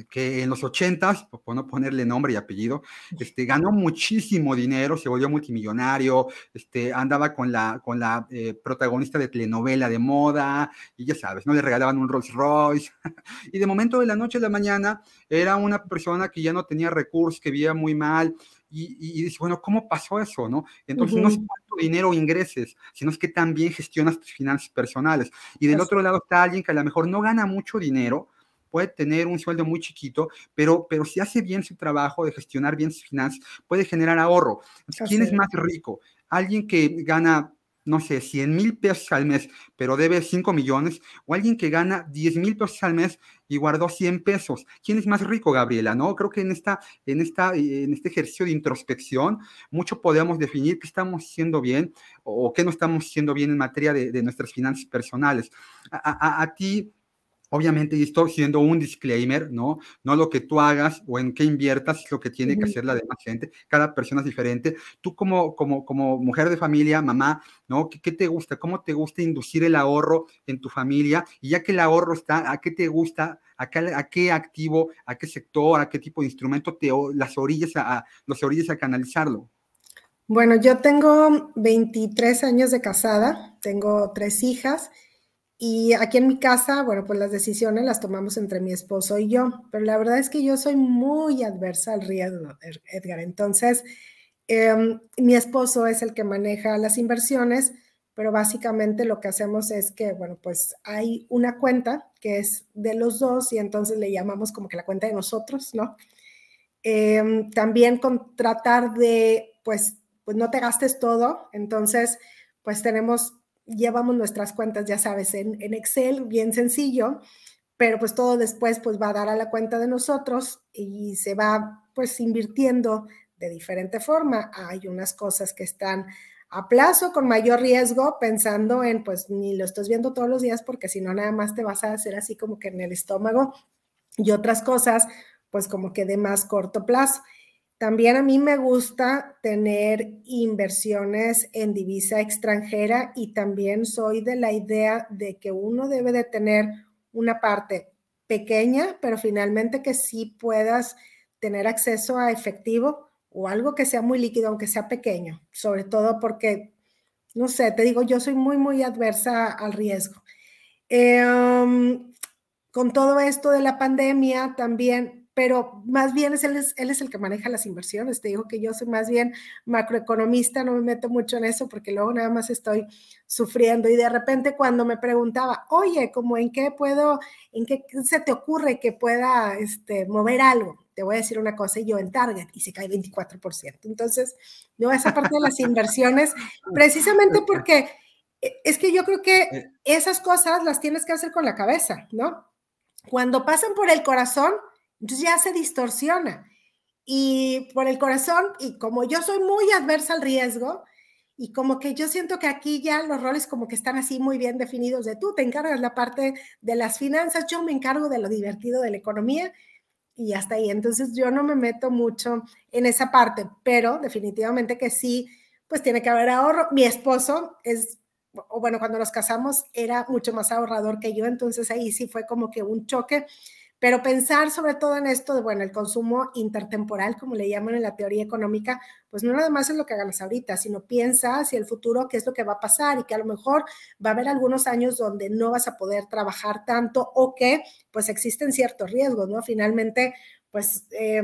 S1: que en los ochentas, por no ponerle nombre y apellido, este, ganó muchísimo dinero, se volvió multimillonario, este, andaba con la, con la eh, protagonista de telenovela de moda, y ya sabes, ¿no? Le regalaban un Rolls Royce, y de momento de la noche a la mañana era una persona que ya no tenía recursos, que vivía muy mal, y, y, dice, bueno, ¿cómo pasó eso, no? Entonces no es cuánto dinero ingreses, sino es que también gestionas tus finanzas personales. Y del otro lado está alguien que a lo mejor no gana mucho dinero, puede tener un sueldo muy chiquito, pero, pero si hace bien su trabajo de gestionar bien sus finanzas, puede generar ahorro. ¿Quién es más rico? Alguien que gana no sé, 100 mil pesos al mes, pero debe 5 millones, o alguien que gana 10 mil pesos al mes y guardó 100 pesos. ¿Quién es más rico, Gabriela? ¿No? Creo que en, esta, en, esta, en este ejercicio de introspección, mucho podemos definir qué estamos haciendo bien o qué no estamos haciendo bien en materia de, nuestras finanzas personales. A, a ti, Obviamente, y esto siendo un disclaimer, ¿no? No lo que tú hagas o en qué inviertas es lo que tiene que hacer la demás gente. Cada persona es diferente. Tú como, como, como mujer de familia, mamá, ¿no? ¿Qué, te gusta? ¿Cómo te gusta inducir el ahorro en tu familia? Y ya que el ahorro está, ¿a qué te gusta? ¿A qué, a qué activo? ¿A qué sector? ¿A qué tipo de instrumento te las orillas a, los orillas a canalizarlo?
S2: Bueno, yo tengo 23 años de casada, tengo tres hijas Y aquí en mi casa, bueno, pues las decisiones las tomamos entre mi esposo y yo, pero la verdad es que yo soy muy adversa al riesgo, Edgar. Entonces, em, mi esposo es el que maneja las inversiones, pero básicamente lo que hacemos es que, bueno, pues hay una cuenta que es de los dos y entonces le llamamos como que la cuenta de nosotros, ¿no? Em, también con tratar de, pues, pues no te gastes todo, entonces, pues tenemos llevamos nuestras cuentas, ya sabes, en, Excel, bien sencillo, pero pues todo después pues va a dar a la cuenta de nosotros y se va pues invirtiendo de diferente forma. Hay unas cosas que están a plazo con mayor riesgo, pensando en pues ni lo estás viendo todos los días porque si no nada más te vas a hacer así como que en el estómago y otras cosas pues como que de más corto plazo. También a mí me gusta tener inversiones en divisa extranjera y también soy de la idea de que uno debe de tener una parte pequeña, pero finalmente que sí puedas tener acceso a efectivo o algo que sea muy líquido, aunque sea pequeño, sobre todo porque, no sé, te digo, yo soy muy, muy adversa al riesgo. Em, con todo esto de la pandemia también pero más bien es él, es, él es el que maneja las inversiones. Te digo que yo soy más bien macroeconomista, no me meto mucho en eso porque luego nada más estoy sufriendo. Y de repente cuando me preguntaba, oye, ¿cómo en qué puedo, en qué se te ocurre que pueda este, mover algo? Te voy a decir una cosa, y yo en Target, y se cae 24%. Entonces, no, esa parte de las inversiones, precisamente porque es que yo creo que eh. esas cosas las tienes que hacer con la cabeza, ¿no? Cuando pasan por el corazón, entonces ya se distorsiona. Y por el corazón, y como yo soy muy adversa al riesgo, y como que yo siento que aquí ya los roles como que están así muy bien definidos de tú te encargas la parte de las finanzas, yo me encargo de lo divertido de la economía y hasta ahí. Entonces yo no me meto mucho en esa parte, pero definitivamente que sí, pues tiene que haber ahorro. Mi esposo es, o bueno, cuando nos casamos era mucho más ahorrador que yo, entonces ahí sí fue como que un choque pero pensar sobre todo en esto de, bueno, el consumo intertemporal, como le llaman en la teoría económica, pues no nada más es lo que hagas ahorita, sino piensa hacia el futuro qué es lo que va a pasar y que a lo mejor va a haber algunos años donde no vas a poder trabajar tanto o que pues existen ciertos riesgos, ¿no? Finalmente, pues... Eh,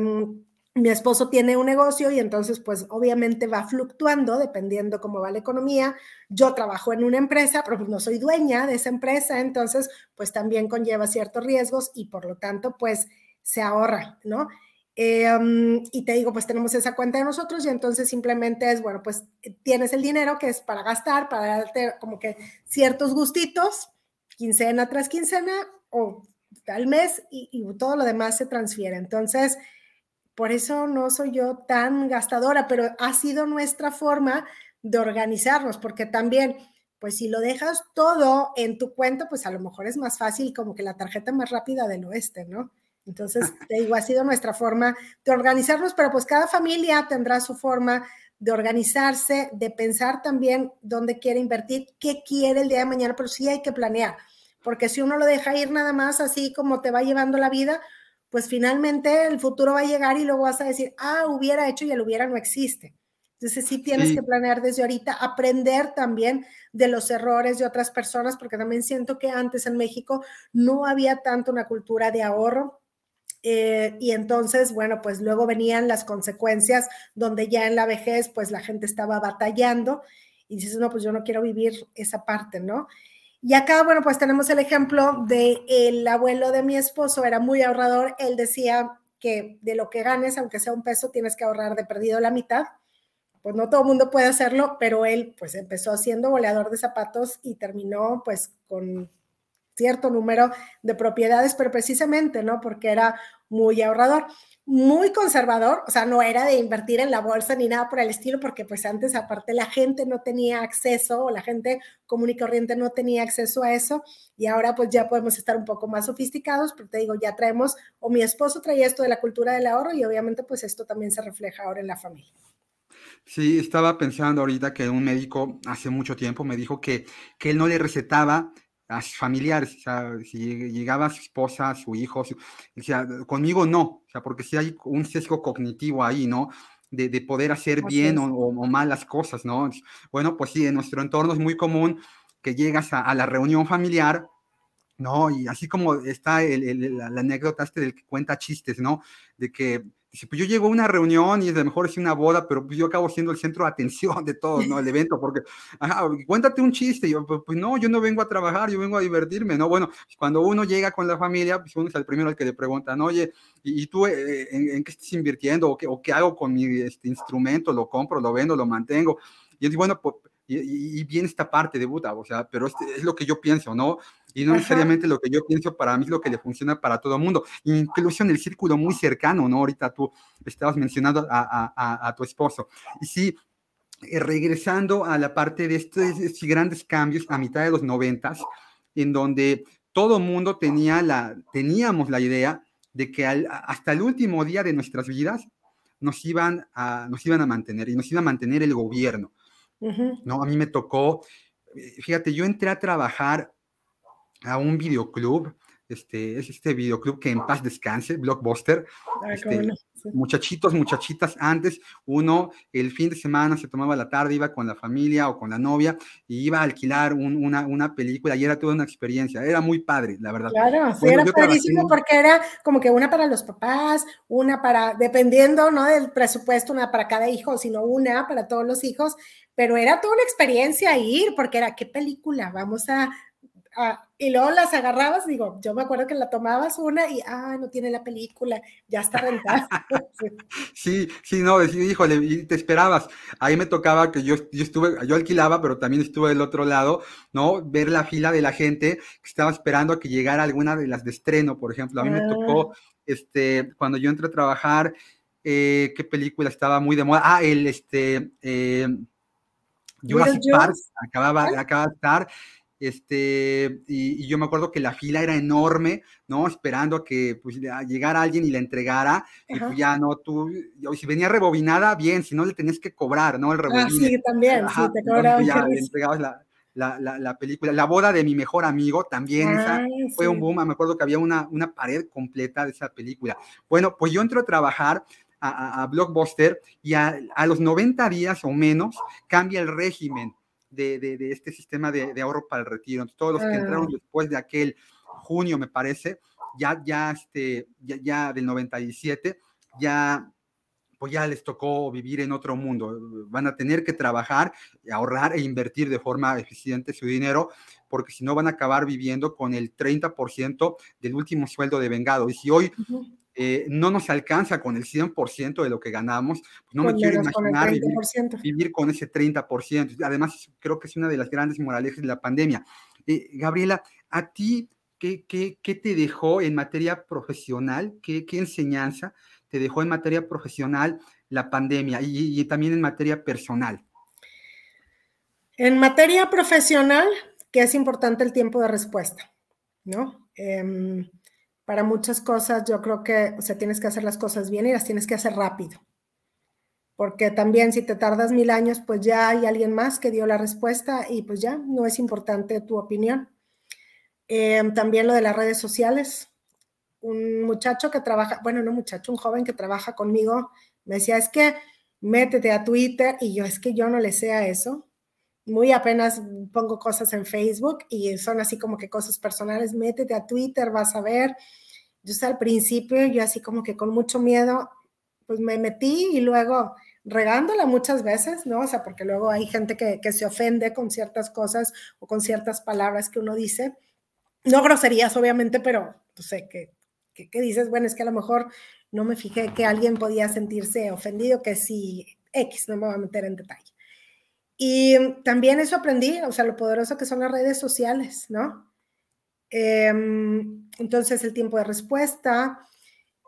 S2: mi esposo tiene un negocio y entonces pues obviamente va fluctuando dependiendo cómo va la economía. Yo trabajo en una empresa, pero pues no soy dueña de esa empresa, entonces pues también conlleva ciertos riesgos y por lo tanto pues se ahorra, ¿no? Em, y te digo, pues tenemos esa cuenta de nosotros y entonces simplemente es, bueno, pues tienes el dinero que es para gastar, para darte como que ciertos gustitos, quincena tras quincena o al mes y, y todo lo demás se transfiere. Entonces, por eso no soy yo tan gastadora, pero ha sido nuestra forma de organizarnos, porque también, pues si lo dejas todo en tu cuenta, pues a lo mejor es más fácil como que la tarjeta más rápida del oeste, ¿no? Entonces, te digo, ha sido nuestra forma de organizarnos, pero pues cada familia tendrá su forma de organizarse, de pensar también dónde quiere invertir, qué quiere el día de mañana, pero sí hay que planear, porque si uno lo deja ir nada más así como te va llevando la vida, pues finalmente el futuro va a llegar y luego vas a decir, ah, hubiera hecho y el hubiera no existe. Entonces sí tienes que planear desde ahorita, aprender también de los errores de otras personas, porque también siento que antes en México no había tanto una cultura de ahorro. Eh, y entonces, bueno, pues luego venían las consecuencias donde ya en la vejez, pues la gente estaba batallando y dices, no, pues yo no quiero vivir esa parte, ¿no? Y acá, bueno, pues tenemos el ejemplo de el abuelo de mi esposo, era muy ahorrador, él decía que de lo que ganes, aunque sea un peso, tienes que ahorrar de perdido la mitad. Pues no todo el mundo puede hacerlo, pero él pues empezó siendo goleador de zapatos y terminó pues con cierto número de propiedades, pero precisamente, ¿no? Porque era muy ahorrador muy conservador, o sea, no era de invertir en la bolsa ni nada por el estilo, porque pues antes aparte la gente no tenía acceso, o la gente común y corriente no tenía acceso a eso, y ahora pues ya podemos estar un poco más sofisticados, pero te digo, ya traemos, o mi esposo traía esto de la cultura del ahorro, y obviamente pues esto también se refleja ahora en la familia.
S1: Sí, estaba pensando ahorita que un médico hace mucho tiempo me dijo que, que él no le recetaba a sus familiares, o sea, si llegaba su esposa, su hijo, o sea, conmigo no, o sea, porque si hay un sesgo cognitivo ahí, ¿no? De, de poder hacer bien o, o, mal las cosas, ¿no? Bueno, pues sí, en nuestro entorno es muy común que llegas a, la reunión familiar, ¿no? Y así como está la, la, anécdota este del que cuenta chistes, ¿no? De que Dice, pues yo llego a una reunión y es de mejor es una boda, pero pues yo acabo siendo el centro de atención de todo, ¿no? El evento, porque, ajá, cuéntate un chiste. yo, pues, pues, no, yo no vengo a trabajar, yo vengo a divertirme, ¿no? Bueno, cuando uno llega con la familia, pues uno es el primero al que le preguntan, oye, ¿y, tú eh, en, qué estás invirtiendo? ¿O qué, ¿O qué, hago con mi este, instrumento? ¿Lo compro, lo vendo, lo mantengo? Y digo, bueno, pues, y, y, viene esta parte de Buda, o sea, pero este es lo que yo pienso, ¿no? Y no necesariamente lo que yo pienso para mí es lo que le funciona para todo el mundo, incluso en el círculo muy cercano, ¿no? Ahorita tú estabas mencionando a, a, a tu esposo. Y sí, eh, regresando a la parte de estos, estos, grandes cambios a mitad de los noventas, en donde todo mundo tenía la, teníamos la idea de que al, hasta el último día de nuestras vidas nos iban, a, nos iban a mantener y nos iba a mantener el gobierno. ¿no? A mí me tocó, eh, fíjate, yo entré a trabajar a un videoclub, este, es este videoclub que en paz descanse, Blockbuster. Ah, este, muchachitos, muchachitas, antes uno el fin de semana se tomaba la tarde, iba con la familia o con la novia y iba a alquilar una, una, película y era toda una experiencia, era muy padre, la verdad.
S2: Claro, sí, era padrísimo porque era como que una para los papás, una para, dependiendo, ¿no? Del presupuesto, una para cada hijo, sino una para todos los hijos, pero era toda una experiencia ir porque era, ¿qué película? Vamos a Ah, y luego las agarrabas, digo, yo me acuerdo que la tomabas una y, ah, no tiene la película, ya está rentada.
S1: sí, sí, no, híjole, y te esperabas. Ahí me tocaba que yo, yo estuve, yo alquilaba, pero también estuve del otro lado, ¿no? Ver la fila de la gente que estaba esperando a que llegara alguna de las de estreno, por ejemplo. A mí me ah. tocó, este, cuando yo entré a trabajar, eh, ¿qué película estaba muy de moda? Ah, el, este, eh, Jurassic Park, acababa, acaba de estar, este, y, yo me acuerdo que la fila era enorme, ¿no? Esperando a que pues, llegara alguien y la entregara, y pues ya no, tú, si venía rebobinada, bien, si no le tenías que cobrar, ¿no? El
S2: rebobine. Ah, sí, también, sí, te cobraban.
S1: Ya le entregabas la, la, la, la, película. La boda de mi mejor amigo también, esa fue un boom, me acuerdo que había una, una pared completa de esa película. Bueno, pues yo entro a trabajar a, a, Blockbuster y a, a los 90 días o menos cambia el régimen de, este sistema de, ahorro para el retiro. Entonces, todos los que entraron ah. después de aquel junio, me parece, ya, ya, este, ya, ya del 97, ya pues ya les tocó vivir en otro mundo. Van a tener que trabajar, ahorrar e invertir de forma eficiente su dinero, porque si no van a acabar viviendo con el 30% del último sueldo de vengado. Y si hoy eh, no nos alcanza con el 100% de lo que ganamos, pues no me quiero imaginar vivir, con ese 30%. Además, creo que es una de las grandes moralejas de la pandemia. Eh, Gabriela, ¿a ti qué, qué, qué, te dejó en materia profesional? ¿Qué, ¿Qué, enseñanza te dejó en materia profesional la pandemia y, y también en materia personal?
S2: En materia profesional, que es importante el tiempo de respuesta, ¿no? Eh, para muchas cosas yo creo que, o sea, tienes que hacer las cosas bien y las tienes que hacer rápido. Porque también si te tardas mil años, pues ya hay alguien más que dio la respuesta y pues ya no es importante tu opinión. Em, también lo de las redes sociales. Un muchacho que trabaja, bueno, no muchacho, un joven que trabaja conmigo, me decía, es que métete a Twitter y yo es que yo no le sé a eso. Muy apenas pongo cosas en Facebook y son así como que cosas personales, métete a Twitter, vas a ver. Yo al principio, yo así como que con mucho miedo, pues me metí y luego regándola muchas veces, ¿no? O sea, porque luego hay gente que, se ofende con ciertas cosas o con ciertas palabras que uno dice. No groserías, obviamente, pero pues sé que, que, dices, bueno, es que a lo mejor no me fijé que alguien podía sentirse ofendido, que si X, no me voy a meter en detalle. Y también eso aprendí, o sea, lo poderoso que son las redes sociales, ¿no? Em, entonces, el tiempo de respuesta,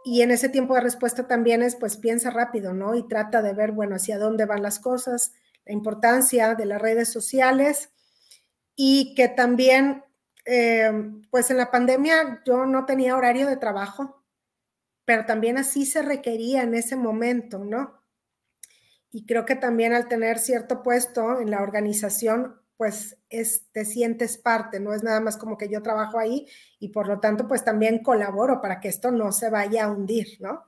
S2: y en ese tiempo de respuesta también es, pues, piensa rápido, ¿no? Y trata de ver, bueno, hacia dónde van las cosas, la importancia de las redes sociales y que también, em, pues, en la pandemia yo no tenía horario de trabajo, pero también así se requería en ese momento, ¿no? Y creo que también al tener cierto puesto en la organización, pues es, te sientes parte, no es nada más como que yo trabajo ahí y por lo tanto pues también colaboro para que esto no se vaya a hundir, ¿no?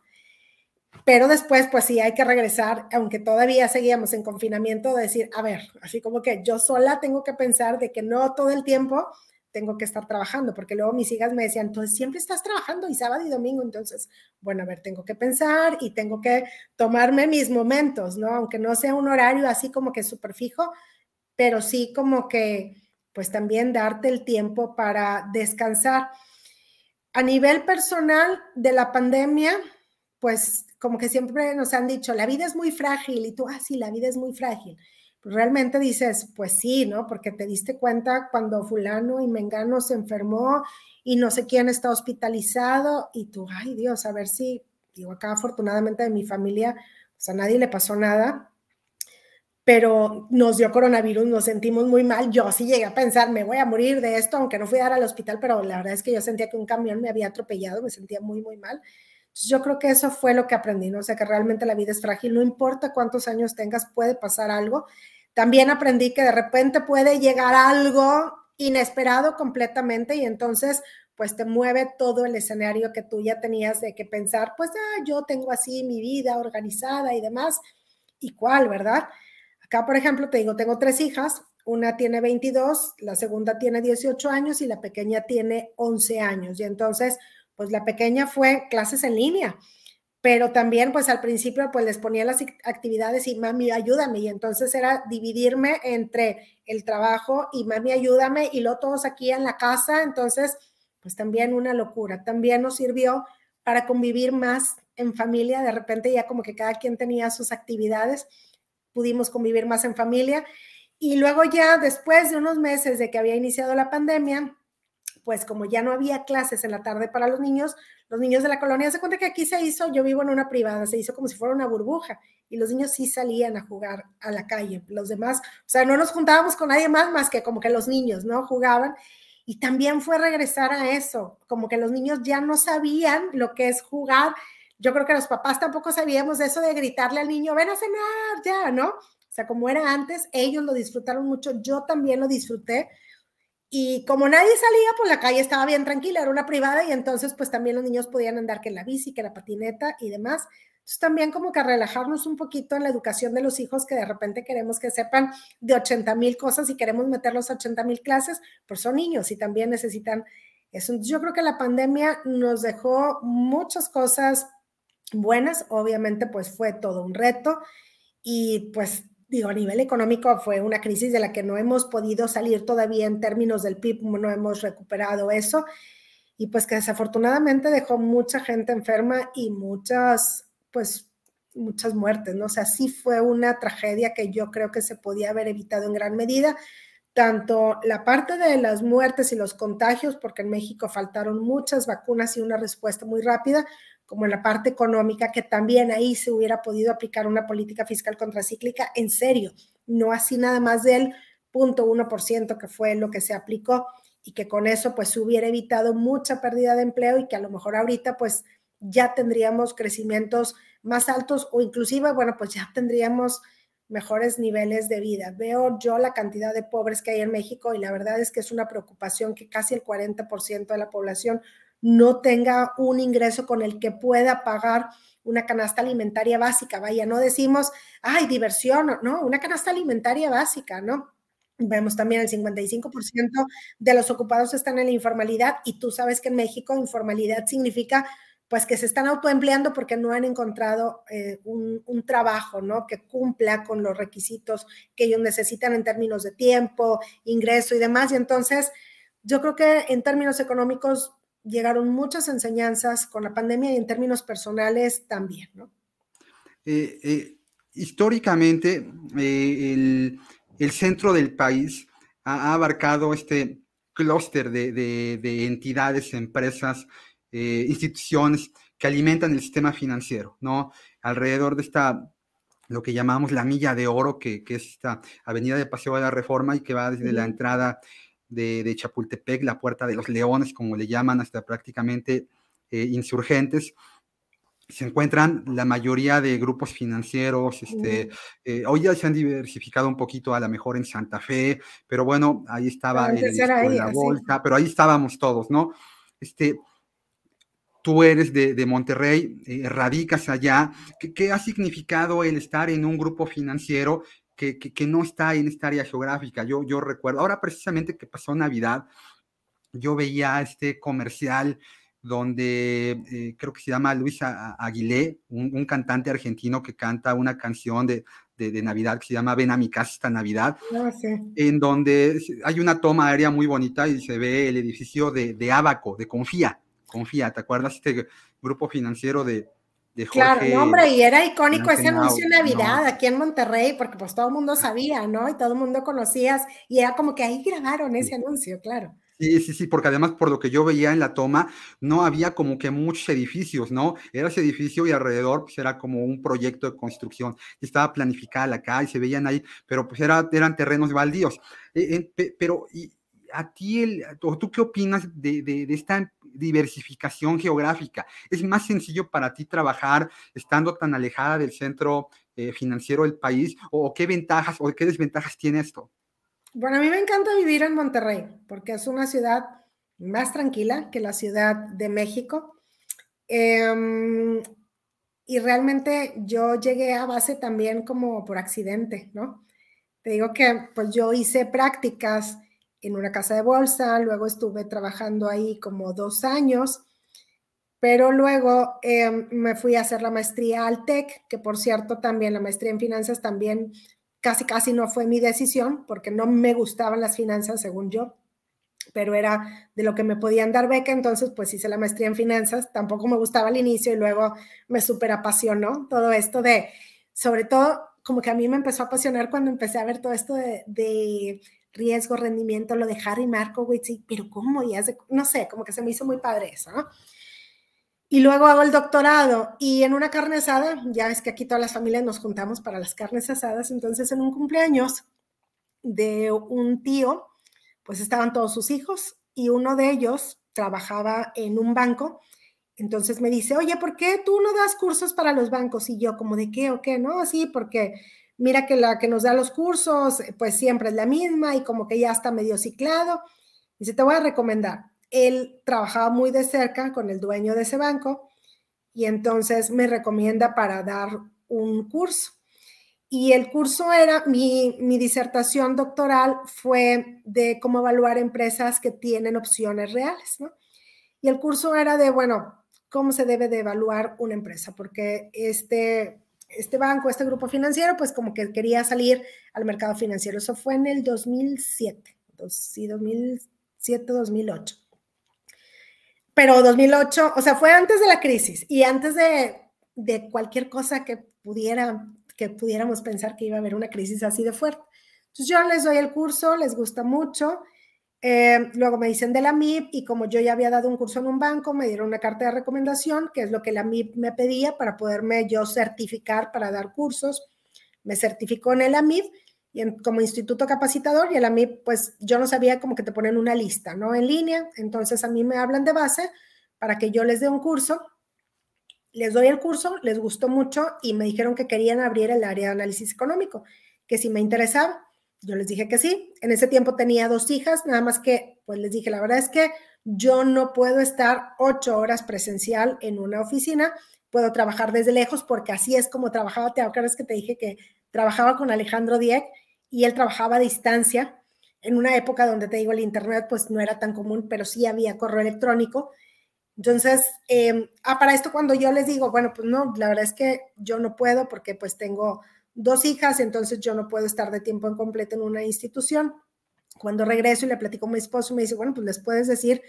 S2: pero después, pues sí, hay que regresar, aunque todavía seguíamos en confinamiento, de decir, a ver, así como que yo sola tengo que pensar de que no todo el tiempo tengo que estar trabajando, porque luego mis hijas me decían, entonces siempre estás trabajando y sábado y domingo, entonces, bueno, a ver, tengo que pensar y tengo que tomarme mis momentos, ¿no? Aunque no sea un horario así como que súper fijo, pero sí como que, pues también darte el tiempo para descansar. A nivel personal de la pandemia, pues como que siempre nos han dicho, la vida es muy frágil y tú, ah, sí, la vida es muy frágil. Realmente dices, pues sí, ¿no? Porque te diste cuenta cuando fulano y mengano se enfermó y no sé quién está hospitalizado y tú, ay Dios, a ver si, digo, acá afortunadamente de mi familia, pues a nadie le pasó nada, pero nos dio coronavirus, nos sentimos muy mal. Yo sí llegué a pensar, me voy a morir de esto, aunque no fui a dar al hospital, pero la verdad es que yo sentía que un camión me había atropellado, me sentía muy, muy mal. Yo creo que eso fue lo que aprendí, ¿no? O sea, que realmente la vida es frágil, no importa cuántos años tengas, puede pasar algo. También aprendí que de repente puede llegar algo inesperado completamente y entonces pues te mueve todo el escenario que tú ya tenías de que pensar, pues ah, yo tengo así mi vida organizada y demás. ¿Y cuál, verdad? Acá, por ejemplo, te digo, tengo tres hijas, una tiene 22, la segunda tiene 18 años y la pequeña tiene 11 años. Y entonces, pues la pequeña fue clases en línea, pero también pues al principio pues les ponía las actividades y mami ayúdame y entonces era dividirme entre el trabajo y mami ayúdame y luego todos aquí en la casa, entonces pues también una locura, también nos sirvió para convivir más en familia, de repente ya como que cada quien tenía sus actividades, pudimos convivir más en familia. Y luego ya después de unos meses de que había iniciado la pandemia, pues como ya no había clases en la tarde para los niños, los niños de la colonia, se cuenta que aquí se hizo, yo vivo en una privada, se hizo como si fuera una burbuja y los niños sí salían a jugar a la calle, los demás, o sea, no nos juntábamos con nadie más más que como que los niños, ¿no? Jugaban y también fue regresar a eso, como que los niños ya no sabían lo que es jugar. Yo creo que los papás tampoco sabíamos eso de gritarle al niño, ven a cenar, ya, ¿no? O sea, como era antes, ellos lo disfrutaron mucho, yo también lo disfruté y como nadie salía, pues la calle estaba bien tranquila, era una privada y entonces pues también los niños podían andar que en la bici, que la patineta y demás. Entonces también como que relajarnos un poquito en la educación de los hijos que de repente queremos que sepan de 80 mil cosas y queremos meterlos a 80 mil clases, pues son niños y también necesitan eso. Yo creo que la pandemia nos dejó muchas cosas buenas, obviamente pues fue todo un reto y pues digo, a nivel económico fue una crisis de la que no hemos podido salir todavía en términos del PIB, no hemos recuperado eso, y pues que desafortunadamente dejó mucha gente enferma y muchas, pues, muchas muertes, ¿no? O sea, sí fue una tragedia que yo creo que se podía haber evitado en gran medida, tanto la parte de las muertes y los contagios, porque en México faltaron muchas vacunas y una respuesta muy rápida, como en la parte económica, que también ahí se hubiera podido aplicar una política fiscal contracíclica en serio, no así nada más del 0.1% que fue lo que se aplicó y que con eso pues se hubiera evitado mucha pérdida de empleo y que a lo mejor ahorita pues ya tendríamos crecimientos más altos o inclusive, bueno, pues ya tendríamos mejores niveles de vida. Veo yo la cantidad de pobres que hay en México y la verdad es que es una preocupación que casi el 40% de la población no tenga un ingreso con el que pueda pagar una canasta alimentaria básica. Vaya, no decimos, ay, diversión, no, una canasta alimentaria básica, ¿no? Vemos también el 55% de los ocupados están en la informalidad y tú sabes que en México informalidad significa pues que se están autoempleando porque no han encontrado eh, un, un, trabajo, ¿no? Que cumpla con los requisitos que ellos necesitan en términos de tiempo, ingreso y demás. Y entonces, yo creo que en términos económicos llegaron muchas enseñanzas con la pandemia y en términos personales también, ¿no?
S1: Eh, eh, históricamente, eh, el, centro del país ha, abarcado este clúster de, entidades, empresas, instituciones que alimentan el sistema financiero, ¿no? Alrededor de esta, lo que llamamos la milla de oro, que, que es esta avenida de Paseo de la Reforma y que va desde la entrada de, Chapultepec, la Puerta de los Leones, como le llaman, hasta prácticamente eh, insurgentes, se encuentran la mayoría de grupos financieros, este, eh, hoy ya se han diversificado un poquito a lo mejor en Santa Fe, pero bueno, ahí estaba el, la bolsa, pero ahí estábamos todos, ¿no? Este, tú eres de, Monterrey, eh, radicas allá. ¿Qué, ha significado el estar en un grupo financiero que, no está en esta área geográfica? Yo, yo recuerdo, ahora precisamente que pasó Navidad, yo veía este comercial donde eh, creo que se llama Luis Aguilé, un, cantante argentino que canta una canción de, Navidad que se llama Ven a mi casa esta Navidad, ah, en donde hay una toma aérea muy bonita y se ve el edificio de, de Abaco, de Confía, Confía, ¿te acuerdas este grupo financiero de, de Jorge?
S2: Claro, hombre, y era icónico ese anuncio de Navidad aquí en Monterrey, porque pues todo el mundo sabía, ¿no? Y todo el mundo conocías, y era como que ahí grabaron ese anuncio, claro.
S1: Sí, sí, sí, porque además por lo que yo veía en la toma, no había como que muchos edificios, ¿no? Era ese edificio y alrededor pues era como un proyecto de construcción, estaba planificada la calle, se veían ahí, pero pues era, eran terrenos baldíos. Eh, eh, pero, y, a ti, el, ¿tú qué opinas de, esta diversificación geográfica? ¿Es más sencillo para ti trabajar estando tan alejada del centro eh, financiero del país? ¿O qué ventajas o qué desventajas tiene esto?
S2: Bueno, a mí me encanta vivir en Monterrey porque es una ciudad más tranquila que la Ciudad de México. Em, y realmente yo llegué a base también como por accidente, ¿no? Te digo que pues yo hice prácticas en una casa de bolsa, luego estuve trabajando ahí como dos años, pero luego em, me fui a hacer la maestría al TEC, que por cierto también la maestría en finanzas también casi, casi no fue mi decisión, porque no me gustaban las finanzas, según yo, pero era de lo que me podían dar beca, entonces pues hice la maestría en finanzas, tampoco me gustaba al inicio y luego me súper apasionó todo esto de, sobre todo, como que a mí me empezó a apasionar cuando empecé a ver todo esto de, riesgo, rendimiento, lo de Harry Markowitz, y, pero ¿cómo? Y hace, no sé, como que se me hizo muy padre eso, ¿no? Y luego hago el doctorado y en una carne asada, ya ves que aquí todas las familias nos juntamos para las carnes asadas, entonces en un cumpleaños de un tío, pues estaban todos sus hijos y uno de ellos trabajaba en un banco. Entonces me dice, oye, ¿por qué tú no das cursos para los bancos? Y yo, como de qué o qué, ¿no? Así, porque mira que la que nos da los cursos, pues siempre es la misma y como que ya está medio ciclado. Dice, te voy a recomendar él trabajaba muy de cerca con el dueño de ese banco y entonces me recomienda para dar un curso. Y el curso era, mi, disertación doctoral fue de cómo evaluar empresas que tienen opciones reales, ¿no? Y el curso era de, bueno, cómo se debe de evaluar una empresa, porque este, este banco, este grupo financiero, pues como que quería salir al mercado financiero. Eso fue en el 2007, sí, 2007, 2008 pero 2008, o sea, fue antes de la crisis y antes de, de cualquier cosa que pudiera, que pudiéramos pensar que iba a haber una crisis así de fuerte. Entonces yo les doy el curso, les gusta mucho. Eh, luego me dicen de la MIP y como yo ya había dado un curso en un banco, me dieron una carta de recomendación, que es lo que la MIP me pedía para poderme yo certificar para dar cursos. Me certificó en el AMIP como instituto capacitador y a mí, pues yo no sabía como que te ponen una lista, ¿no? En línea, entonces a mí me hablan de base para que yo les dé un curso, les doy el curso, les gustó mucho y me dijeron que querían abrir el área de análisis económico, que si me interesaba, yo les dije que sí. En ese tiempo tenía dos hijas, nada más que, pues les dije, la verdad es que yo no puedo estar ocho horas presencial en una oficina, puedo trabajar desde lejos porque así es como trabajaba, te acuerdas que te dije que trabajaba con Alejandro Dieck y él trabajaba a distancia en una época donde te digo el internet pues no era tan común, pero sí había correo electrónico. Entonces, em, ah, para esto cuando yo les digo, bueno, pues no, la verdad es que yo no puedo porque pues tengo dos hijas, entonces yo no puedo estar de tiempo en completo en una institución. Cuando regreso y le platico a mi esposo, me dice, bueno, pues les puedes decir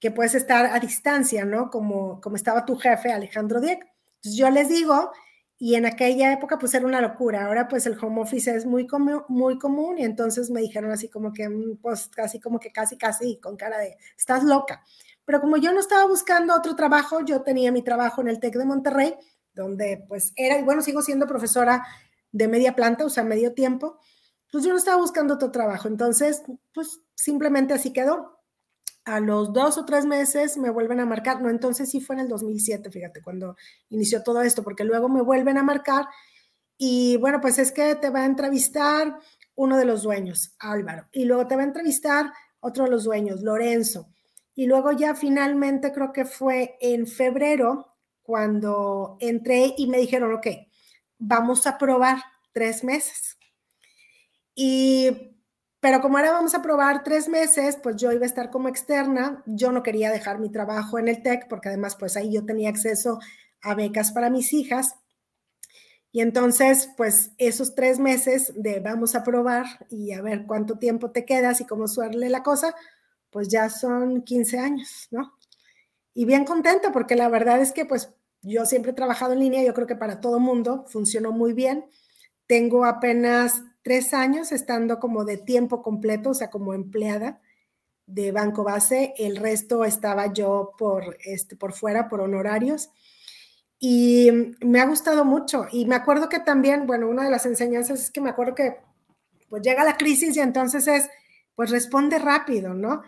S2: que puedes estar a distancia, ¿no? Como, como estaba tu jefe, Alejandro Dieck. Entonces yo les digo, y en aquella época pues era una locura. Ahora pues el home office es muy, común, muy común y entonces me dijeron así como que, mm, pues casi como que casi, casi con cara de, estás loca. Pero como yo no estaba buscando otro trabajo, yo tenía mi trabajo en el TEC de Monterrey, donde pues era, y bueno, sigo siendo profesora de media planta, o sea, medio tiempo, pues yo no estaba buscando otro trabajo. Entonces, pues simplemente así quedó a los dos o tres meses me vuelven a marcar, no, entonces sí fue en el 2007, fíjate, cuando inició todo esto, porque luego me vuelven a marcar y bueno, pues es que te va a entrevistar uno de los dueños, Álvaro, y luego te va a entrevistar otro de los dueños, Lorenzo. Y luego ya finalmente creo que fue en febrero cuando entré y me dijeron, ok, vamos a probar tres meses. Y, pero como ahora vamos a probar tres meses, pues yo iba a estar como externa. Yo no quería dejar mi trabajo en el TEC porque además pues ahí yo tenía acceso a becas para mis hijas. Y entonces, pues esos tres meses de vamos a probar y a ver cuánto tiempo te quedas y cómo suele la cosa, pues ya son 15 años, ¿no? Y bien contenta porque la verdad es que pues yo siempre he trabajado en línea, yo creo que para todo mundo funcionó muy bien. Tengo apenas tres años estando como de tiempo completo, o sea, como empleada de Banco Base. El resto estaba yo por, este, por fuera, por honorarios. Y me ha gustado mucho. Y me acuerdo que también, bueno, una de las enseñanzas es que me acuerdo que pues llega la crisis y entonces es, pues responde rápido, ¿no?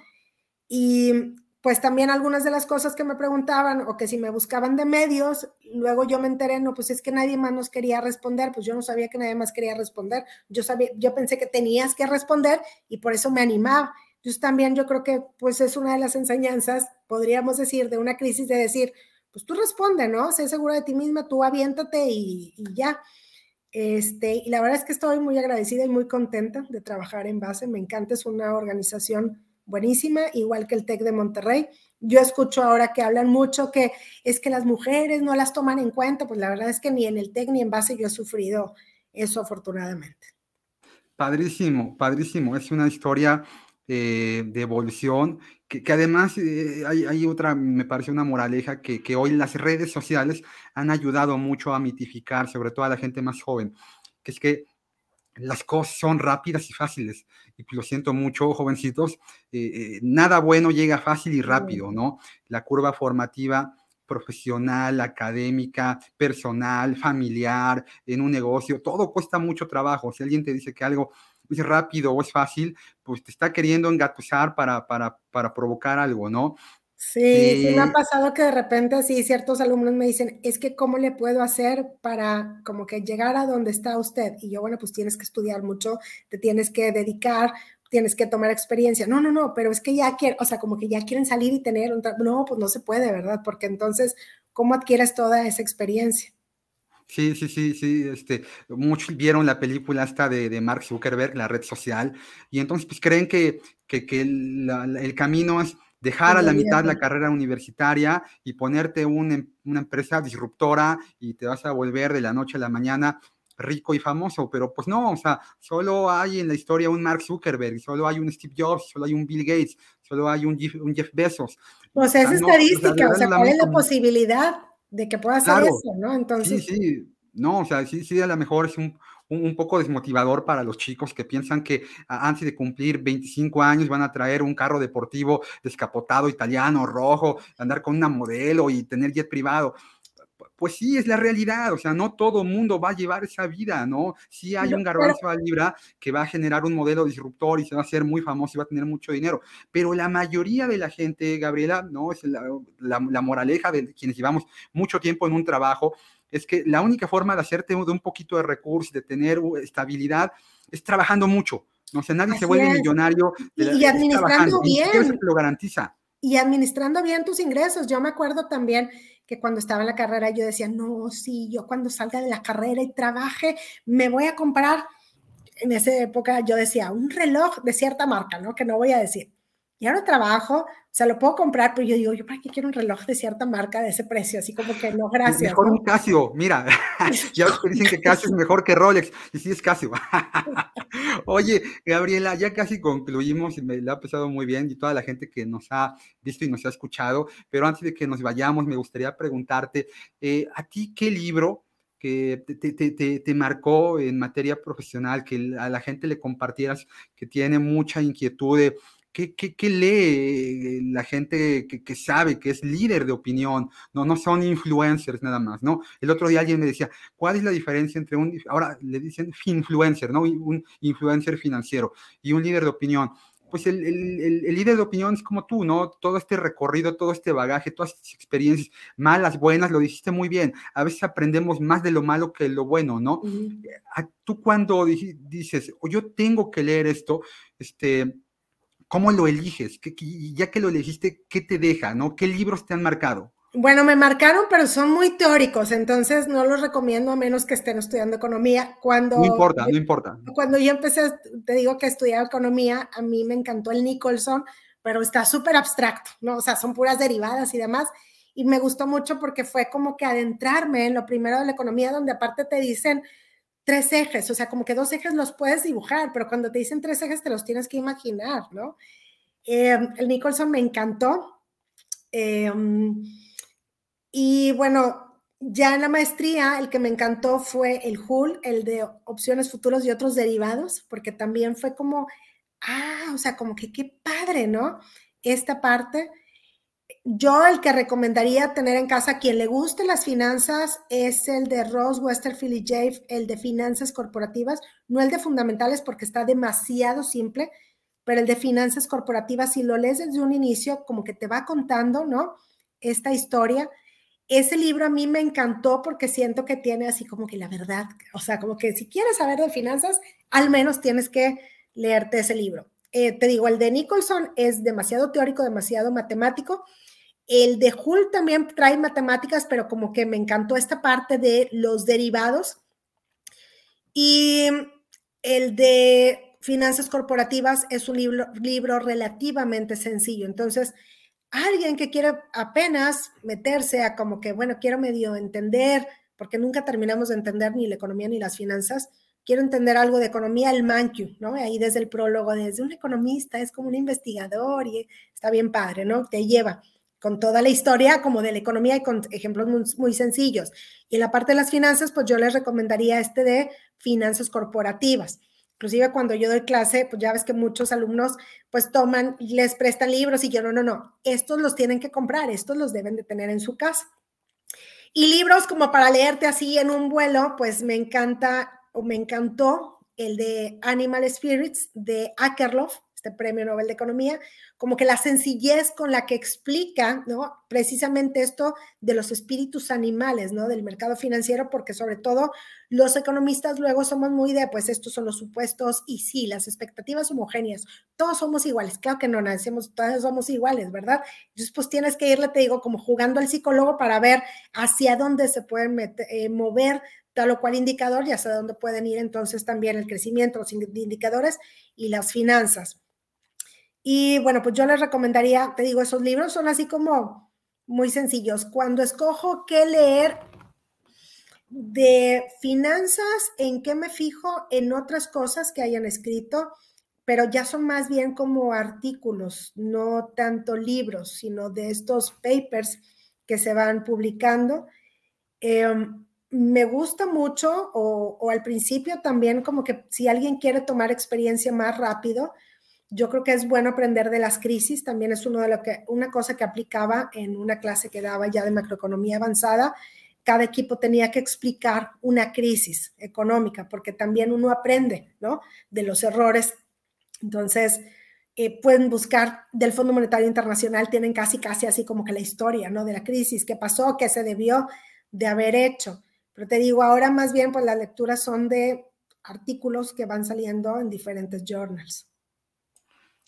S2: Y pues también algunas de las cosas que me preguntaban o que si me buscaban de medios, luego yo me enteré, no, pues es que nadie más nos quería responder, pues yo no sabía que nadie más quería responder, yo sabía, yo pensé que tenías que responder y por eso me animaba. Entonces también yo creo que pues es una de las enseñanzas, podríamos decir, de una crisis de decir, pues tú responde, ¿no? Sé segura de ti misma, tú aviéntate y, y ya. Este, y la verdad es que estoy muy agradecida y muy contenta de trabajar en base, me encanta, es una organización buenísima, igual que el TEC de Monterrey. Yo escucho ahora que hablan mucho que es que las mujeres no las toman en cuenta, pues la verdad es que ni en el TEC ni en base yo he sufrido eso afortunadamente.
S1: Padrísimo, padrísimo. Es una historia eh, de evolución que, además eh, hay, otra, me parece una moraleja, que, que hoy las redes sociales han ayudado mucho a mitificar, sobre todo a la gente más joven, que es que las cosas son rápidas y fáciles. Y lo siento mucho, jovencitos, eh, eh, nada bueno llega fácil y rápido, ¿no? La curva formativa profesional, académica, personal, familiar, en un negocio, todo cuesta mucho trabajo. Si alguien te dice que algo es rápido o es fácil, pues te está queriendo engatusar para, para, para provocar algo, ¿no?
S2: Sí, me ha pasado que de repente así ciertos alumnos me dicen, es que cómo le puedo hacer para como que llegar a donde está usted. Y yo, bueno, pues tienes que estudiar mucho, te tienes que dedicar, tienes que tomar experiencia. No, no, no, pero es que ya quieren, o sea, como que ya quieren salir y tener un No, pues no se puede, ¿verdad? Porque entonces, ¿cómo adquieres toda esa experiencia?
S1: Sí, sí, sí, sí, este, muchos vieron la película esta de, de Mark Zuckerberg, la red social, y entonces pues creen que, que, que el camino es dejar a la mitad la carrera universitaria y ponerte em, una empresa disruptora y te vas a volver de la noche a la mañana rico y famoso, pero pues no, o sea, solo hay en la historia un Mark Zuckerberg, solo hay un Steve Jobs, solo hay un Bill Gates, solo hay un Jeff, Bezos.
S2: Pues es estadística, o sea, ¿cuál es la posibilidad de que pueda hacer eso, no? Entonces...
S1: Sí, sí, no, o sea, sí, sí, a lo mejor es un, un, poco desmotivador para los chicos que piensan que antes de cumplir 25 años van a traer un carro deportivo descapotado italiano, rojo, andar con una modelo y tener jet privado pues sí, es la realidad, o sea, no todo mundo va a llevar esa vida, ¿no? Sí hay un garbanzo a libra que va a generar un modelo disruptor y se va a hacer muy famoso y va a tener mucho dinero, pero la mayoría de la gente, Gabriela, ¿no? Es la, la moraleja de quienes llevamos mucho tiempo en un trabajo, es que la única forma de hacerte de un poquito de recursos, de tener estabilidad, es trabajando mucho. No o sea, nadie se vuelve millonario.
S2: y, administrando bien.
S1: Y lo garantiza.
S2: Y administrando bien tus ingresos. Yo me acuerdo también que cuando estaba en la carrera yo decía, no, sí, yo cuando salga de la carrera y trabaje, me voy a comprar. En esa época yo decía, un reloj de cierta marca, ¿no? Que no voy a decir ya no trabajo, o sea, lo puedo comprar, pero yo digo, ¿yo para qué quiero un reloj de cierta marca de ese precio? Así como que no, gracias.
S1: Mejor un Casio, mira, ya que dicen que Casio es mejor que Rolex, y sí es Casio. Oye, Gabriela, ya casi concluimos y me la ha pasado muy bien y toda la gente que nos ha visto y nos ha escuchado, pero antes de que nos vayamos, me gustaría preguntarte, eh, ¿a ti qué libro que te, te, te, te, marcó en materia profesional, que a la gente le compartieras, que tiene mucha inquietud de ¿Qué, qué, lee la gente que, que, sabe, que es líder de opinión? No, no son influencers nada más, ¿no? El otro día alguien me decía, ¿cuál es la diferencia entre un, ahora le dicen influencer, ¿no? Un influencer financiero y un líder de opinión. Pues el, el, el, líder de opinión es como tú, ¿no? Todo este recorrido, todo este bagaje, todas estas experiencias, malas, buenas, lo dijiste muy bien. A veces aprendemos más de lo malo que de lo bueno, ¿no? Tú cuando dices, o yo tengo que leer esto, este, ¿Cómo lo eliges? ya que lo elegiste, ¿qué te deja? ¿no? ¿Qué libros te han marcado?
S2: Bueno, me marcaron, pero son muy teóricos, entonces no los recomiendo a menos que estén estudiando economía. Cuando,
S1: no importa, no importa.
S2: Cuando yo empecé, te digo que estudiaba economía, a mí me encantó el Nicholson, pero está súper abstracto, ¿no? O sea, son puras derivadas y demás. Y me gustó mucho porque fue como que adentrarme en lo primero de la economía, donde aparte te dicen tres ejes, o sea, como que dos ejes los puedes dibujar, pero cuando te dicen tres ejes te los tienes que imaginar, ¿no? Eh, el Nicholson me encantó. Eh, y bueno, ya en la maestría, el que me encantó fue el HUL, el de opciones futuros y otros derivados, porque también fue como, ah, o sea, como que qué padre, ¿no? Esta parte. Yo el que recomendaría tener en casa a quien le guste las finanzas es el de Ross Westerfield y Jave, el de finanzas corporativas, no el de fundamentales porque está demasiado simple, pero el de finanzas corporativas, si lo lees desde un inicio, como que te va contando, ¿no? Esta historia. Ese libro a mí me encantó porque siento que tiene así como que la verdad, o sea, como que si quieres saber de finanzas, al menos tienes que leerte ese libro. Eh, te digo, el de Nicholson es demasiado teórico, demasiado matemático. El de Hull también trae matemáticas, pero como que me encantó esta parte de los derivados. Y el de finanzas corporativas es un libro, libro relativamente sencillo. Entonces, alguien que quiere apenas meterse a como que, bueno, quiero medio entender, porque nunca terminamos de entender ni la economía ni las finanzas, quiero entender algo de economía, el Mankiw, ¿no? Ahí desde el prólogo, desde un economista, es como un investigador y está bien padre, ¿no? Te lleva con toda la historia como de la economía y con ejemplos muy, muy, sencillos. Y en la parte de las finanzas, pues yo les recomendaría este de finanzas corporativas. Inclusive cuando yo doy clase, pues ya ves que muchos alumnos pues toman, les prestan libros y yo no, no, no, estos los tienen que comprar, estos los deben de tener en su casa. Y libros como para leerte así en un vuelo, pues me encanta o me encantó el de Animal Spirits de Akerlof, este premio Nobel de Economía, como que la sencillez con la que explica, ¿no? Precisamente esto de los espíritus animales, ¿no? Del mercado financiero, porque sobre todo los economistas luego somos muy de, pues estos son los supuestos y sí, las expectativas homogéneas, todos somos iguales, claro que no nacemos, todos somos iguales, ¿verdad? Entonces, pues tienes que irle, te digo, como jugando al psicólogo para ver hacia dónde se pueden eh, mover tal o cual indicador y hacia dónde pueden ir entonces también el crecimiento, los indicadores y las finanzas. Y bueno, pues yo les recomendaría, te digo, esos libros son así como muy sencillos. Cuando escojo qué leer de finanzas, ¿en qué me fijo? En otras cosas que hayan escrito, pero ya son más bien como artículos, no tanto libros, sino de estos papers que se van publicando. Em, me gusta mucho, o, o, al principio también como que si alguien quiere tomar experiencia más rápido, yo creo que es bueno aprender de las crisis, también es uno de lo que, una cosa que aplicaba en una clase que daba ya de macroeconomía avanzada. Cada equipo tenía que explicar una crisis económica, porque también uno aprende, ¿no? De los errores. Entonces, eh, pueden buscar del Fondo Monetario Internacional, tienen casi, casi así como que la historia, ¿no? De la crisis, qué pasó, qué se debió de haber hecho. Pero te digo, ahora más bien, pues las lecturas son de artículos que van saliendo en diferentes journals.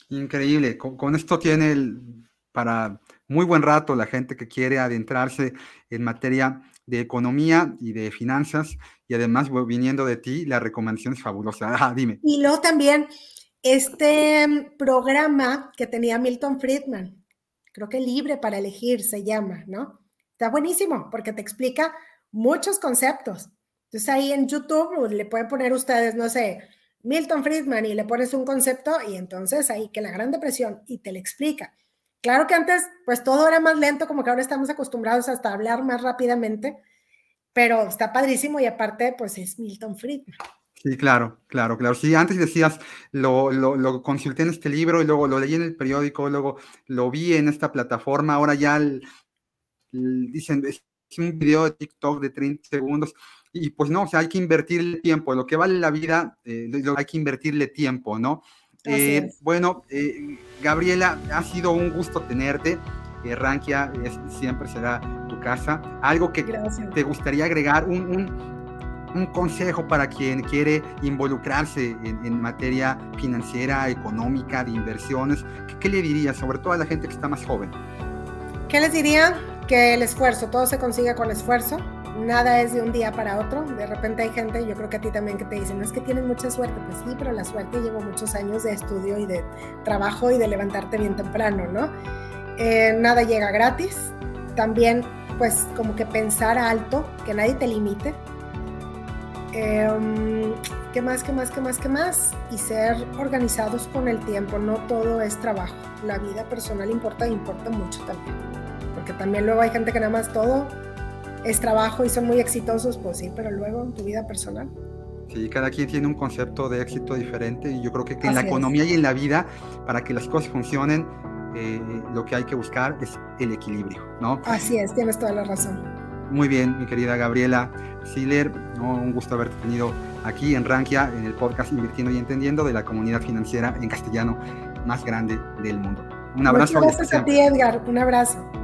S1: Increíble. Con, esto tiene para muy buen rato la gente que quiere adentrarse en materia de economía y de finanzas y además viniendo de ti, la recomendación es fabulosa. Ah, dime.
S2: Y luego también este programa que tenía Milton Friedman, creo que libre para elegir se llama, ¿no? Está buenísimo porque te explica muchos conceptos. Entonces ahí en YouTube le pueden poner ustedes, no sé, Milton Friedman y le pones un concepto y entonces ahí que la Gran Depresión y te le explica. Claro que antes pues todo era más lento, como que ahora estamos acostumbrados hasta hablar más rápidamente, pero está padrísimo y aparte pues es Milton Friedman.
S1: Sí, claro, claro, claro. Sí, antes decías, lo, lo, consulté en este libro y luego lo leí en el periódico, luego lo vi en esta plataforma, ahora ya dicen, es un video de TikTok de 30 segundos y pues no, o sea, hay que invertirle tiempo, lo que vale la vida, eh, hay que invertirle tiempo, ¿no? Eh, bueno, eh, Gabriela, ha sido un gusto tenerte. Rankia siempre será tu casa. Algo que te gustaría agregar, un, un consejo para quien quiere involucrarse en, materia financiera, económica, de inversiones, ¿qué, le diría sobre todo a la gente que está más joven?
S2: ¿Qué les diría? Que el esfuerzo, todo se consigue con esfuerzo, nada es de un día para otro. De repente hay gente, yo creo que a ti también, que te dicen, no es que tienes mucha suerte. Pues sí, pero la suerte lleva muchos años de estudio y de trabajo y de levantarte bien temprano, ¿no? Eh, nada llega gratis. También, pues, como que pensar alto, que nadie te limite. Em, ¿Qué más, qué más, qué más, qué más? Y ser organizados con el tiempo, no todo es trabajo. La vida personal importa, importa mucho también. Porque también luego hay gente que nada más todo es trabajo y son muy exitosos, pues sí, pero luego en tu vida personal.
S1: Sí, cada quien tiene un concepto de éxito diferente y yo creo que, en la economía y en la vida, para que las cosas funcionen, eh, lo que hay que buscar es el equilibrio, ¿no?
S2: Así es, tienes toda la razón.
S1: Muy bien, mi querida Gabriela Siller, un gusto haberte tenido aquí en Rankia, en el podcast Invirtiendo y Entendiendo de la comunidad financiera en castellano más grande del mundo.
S2: Un abrazo. Muchas gracias a ti, Edgar. Un abrazo.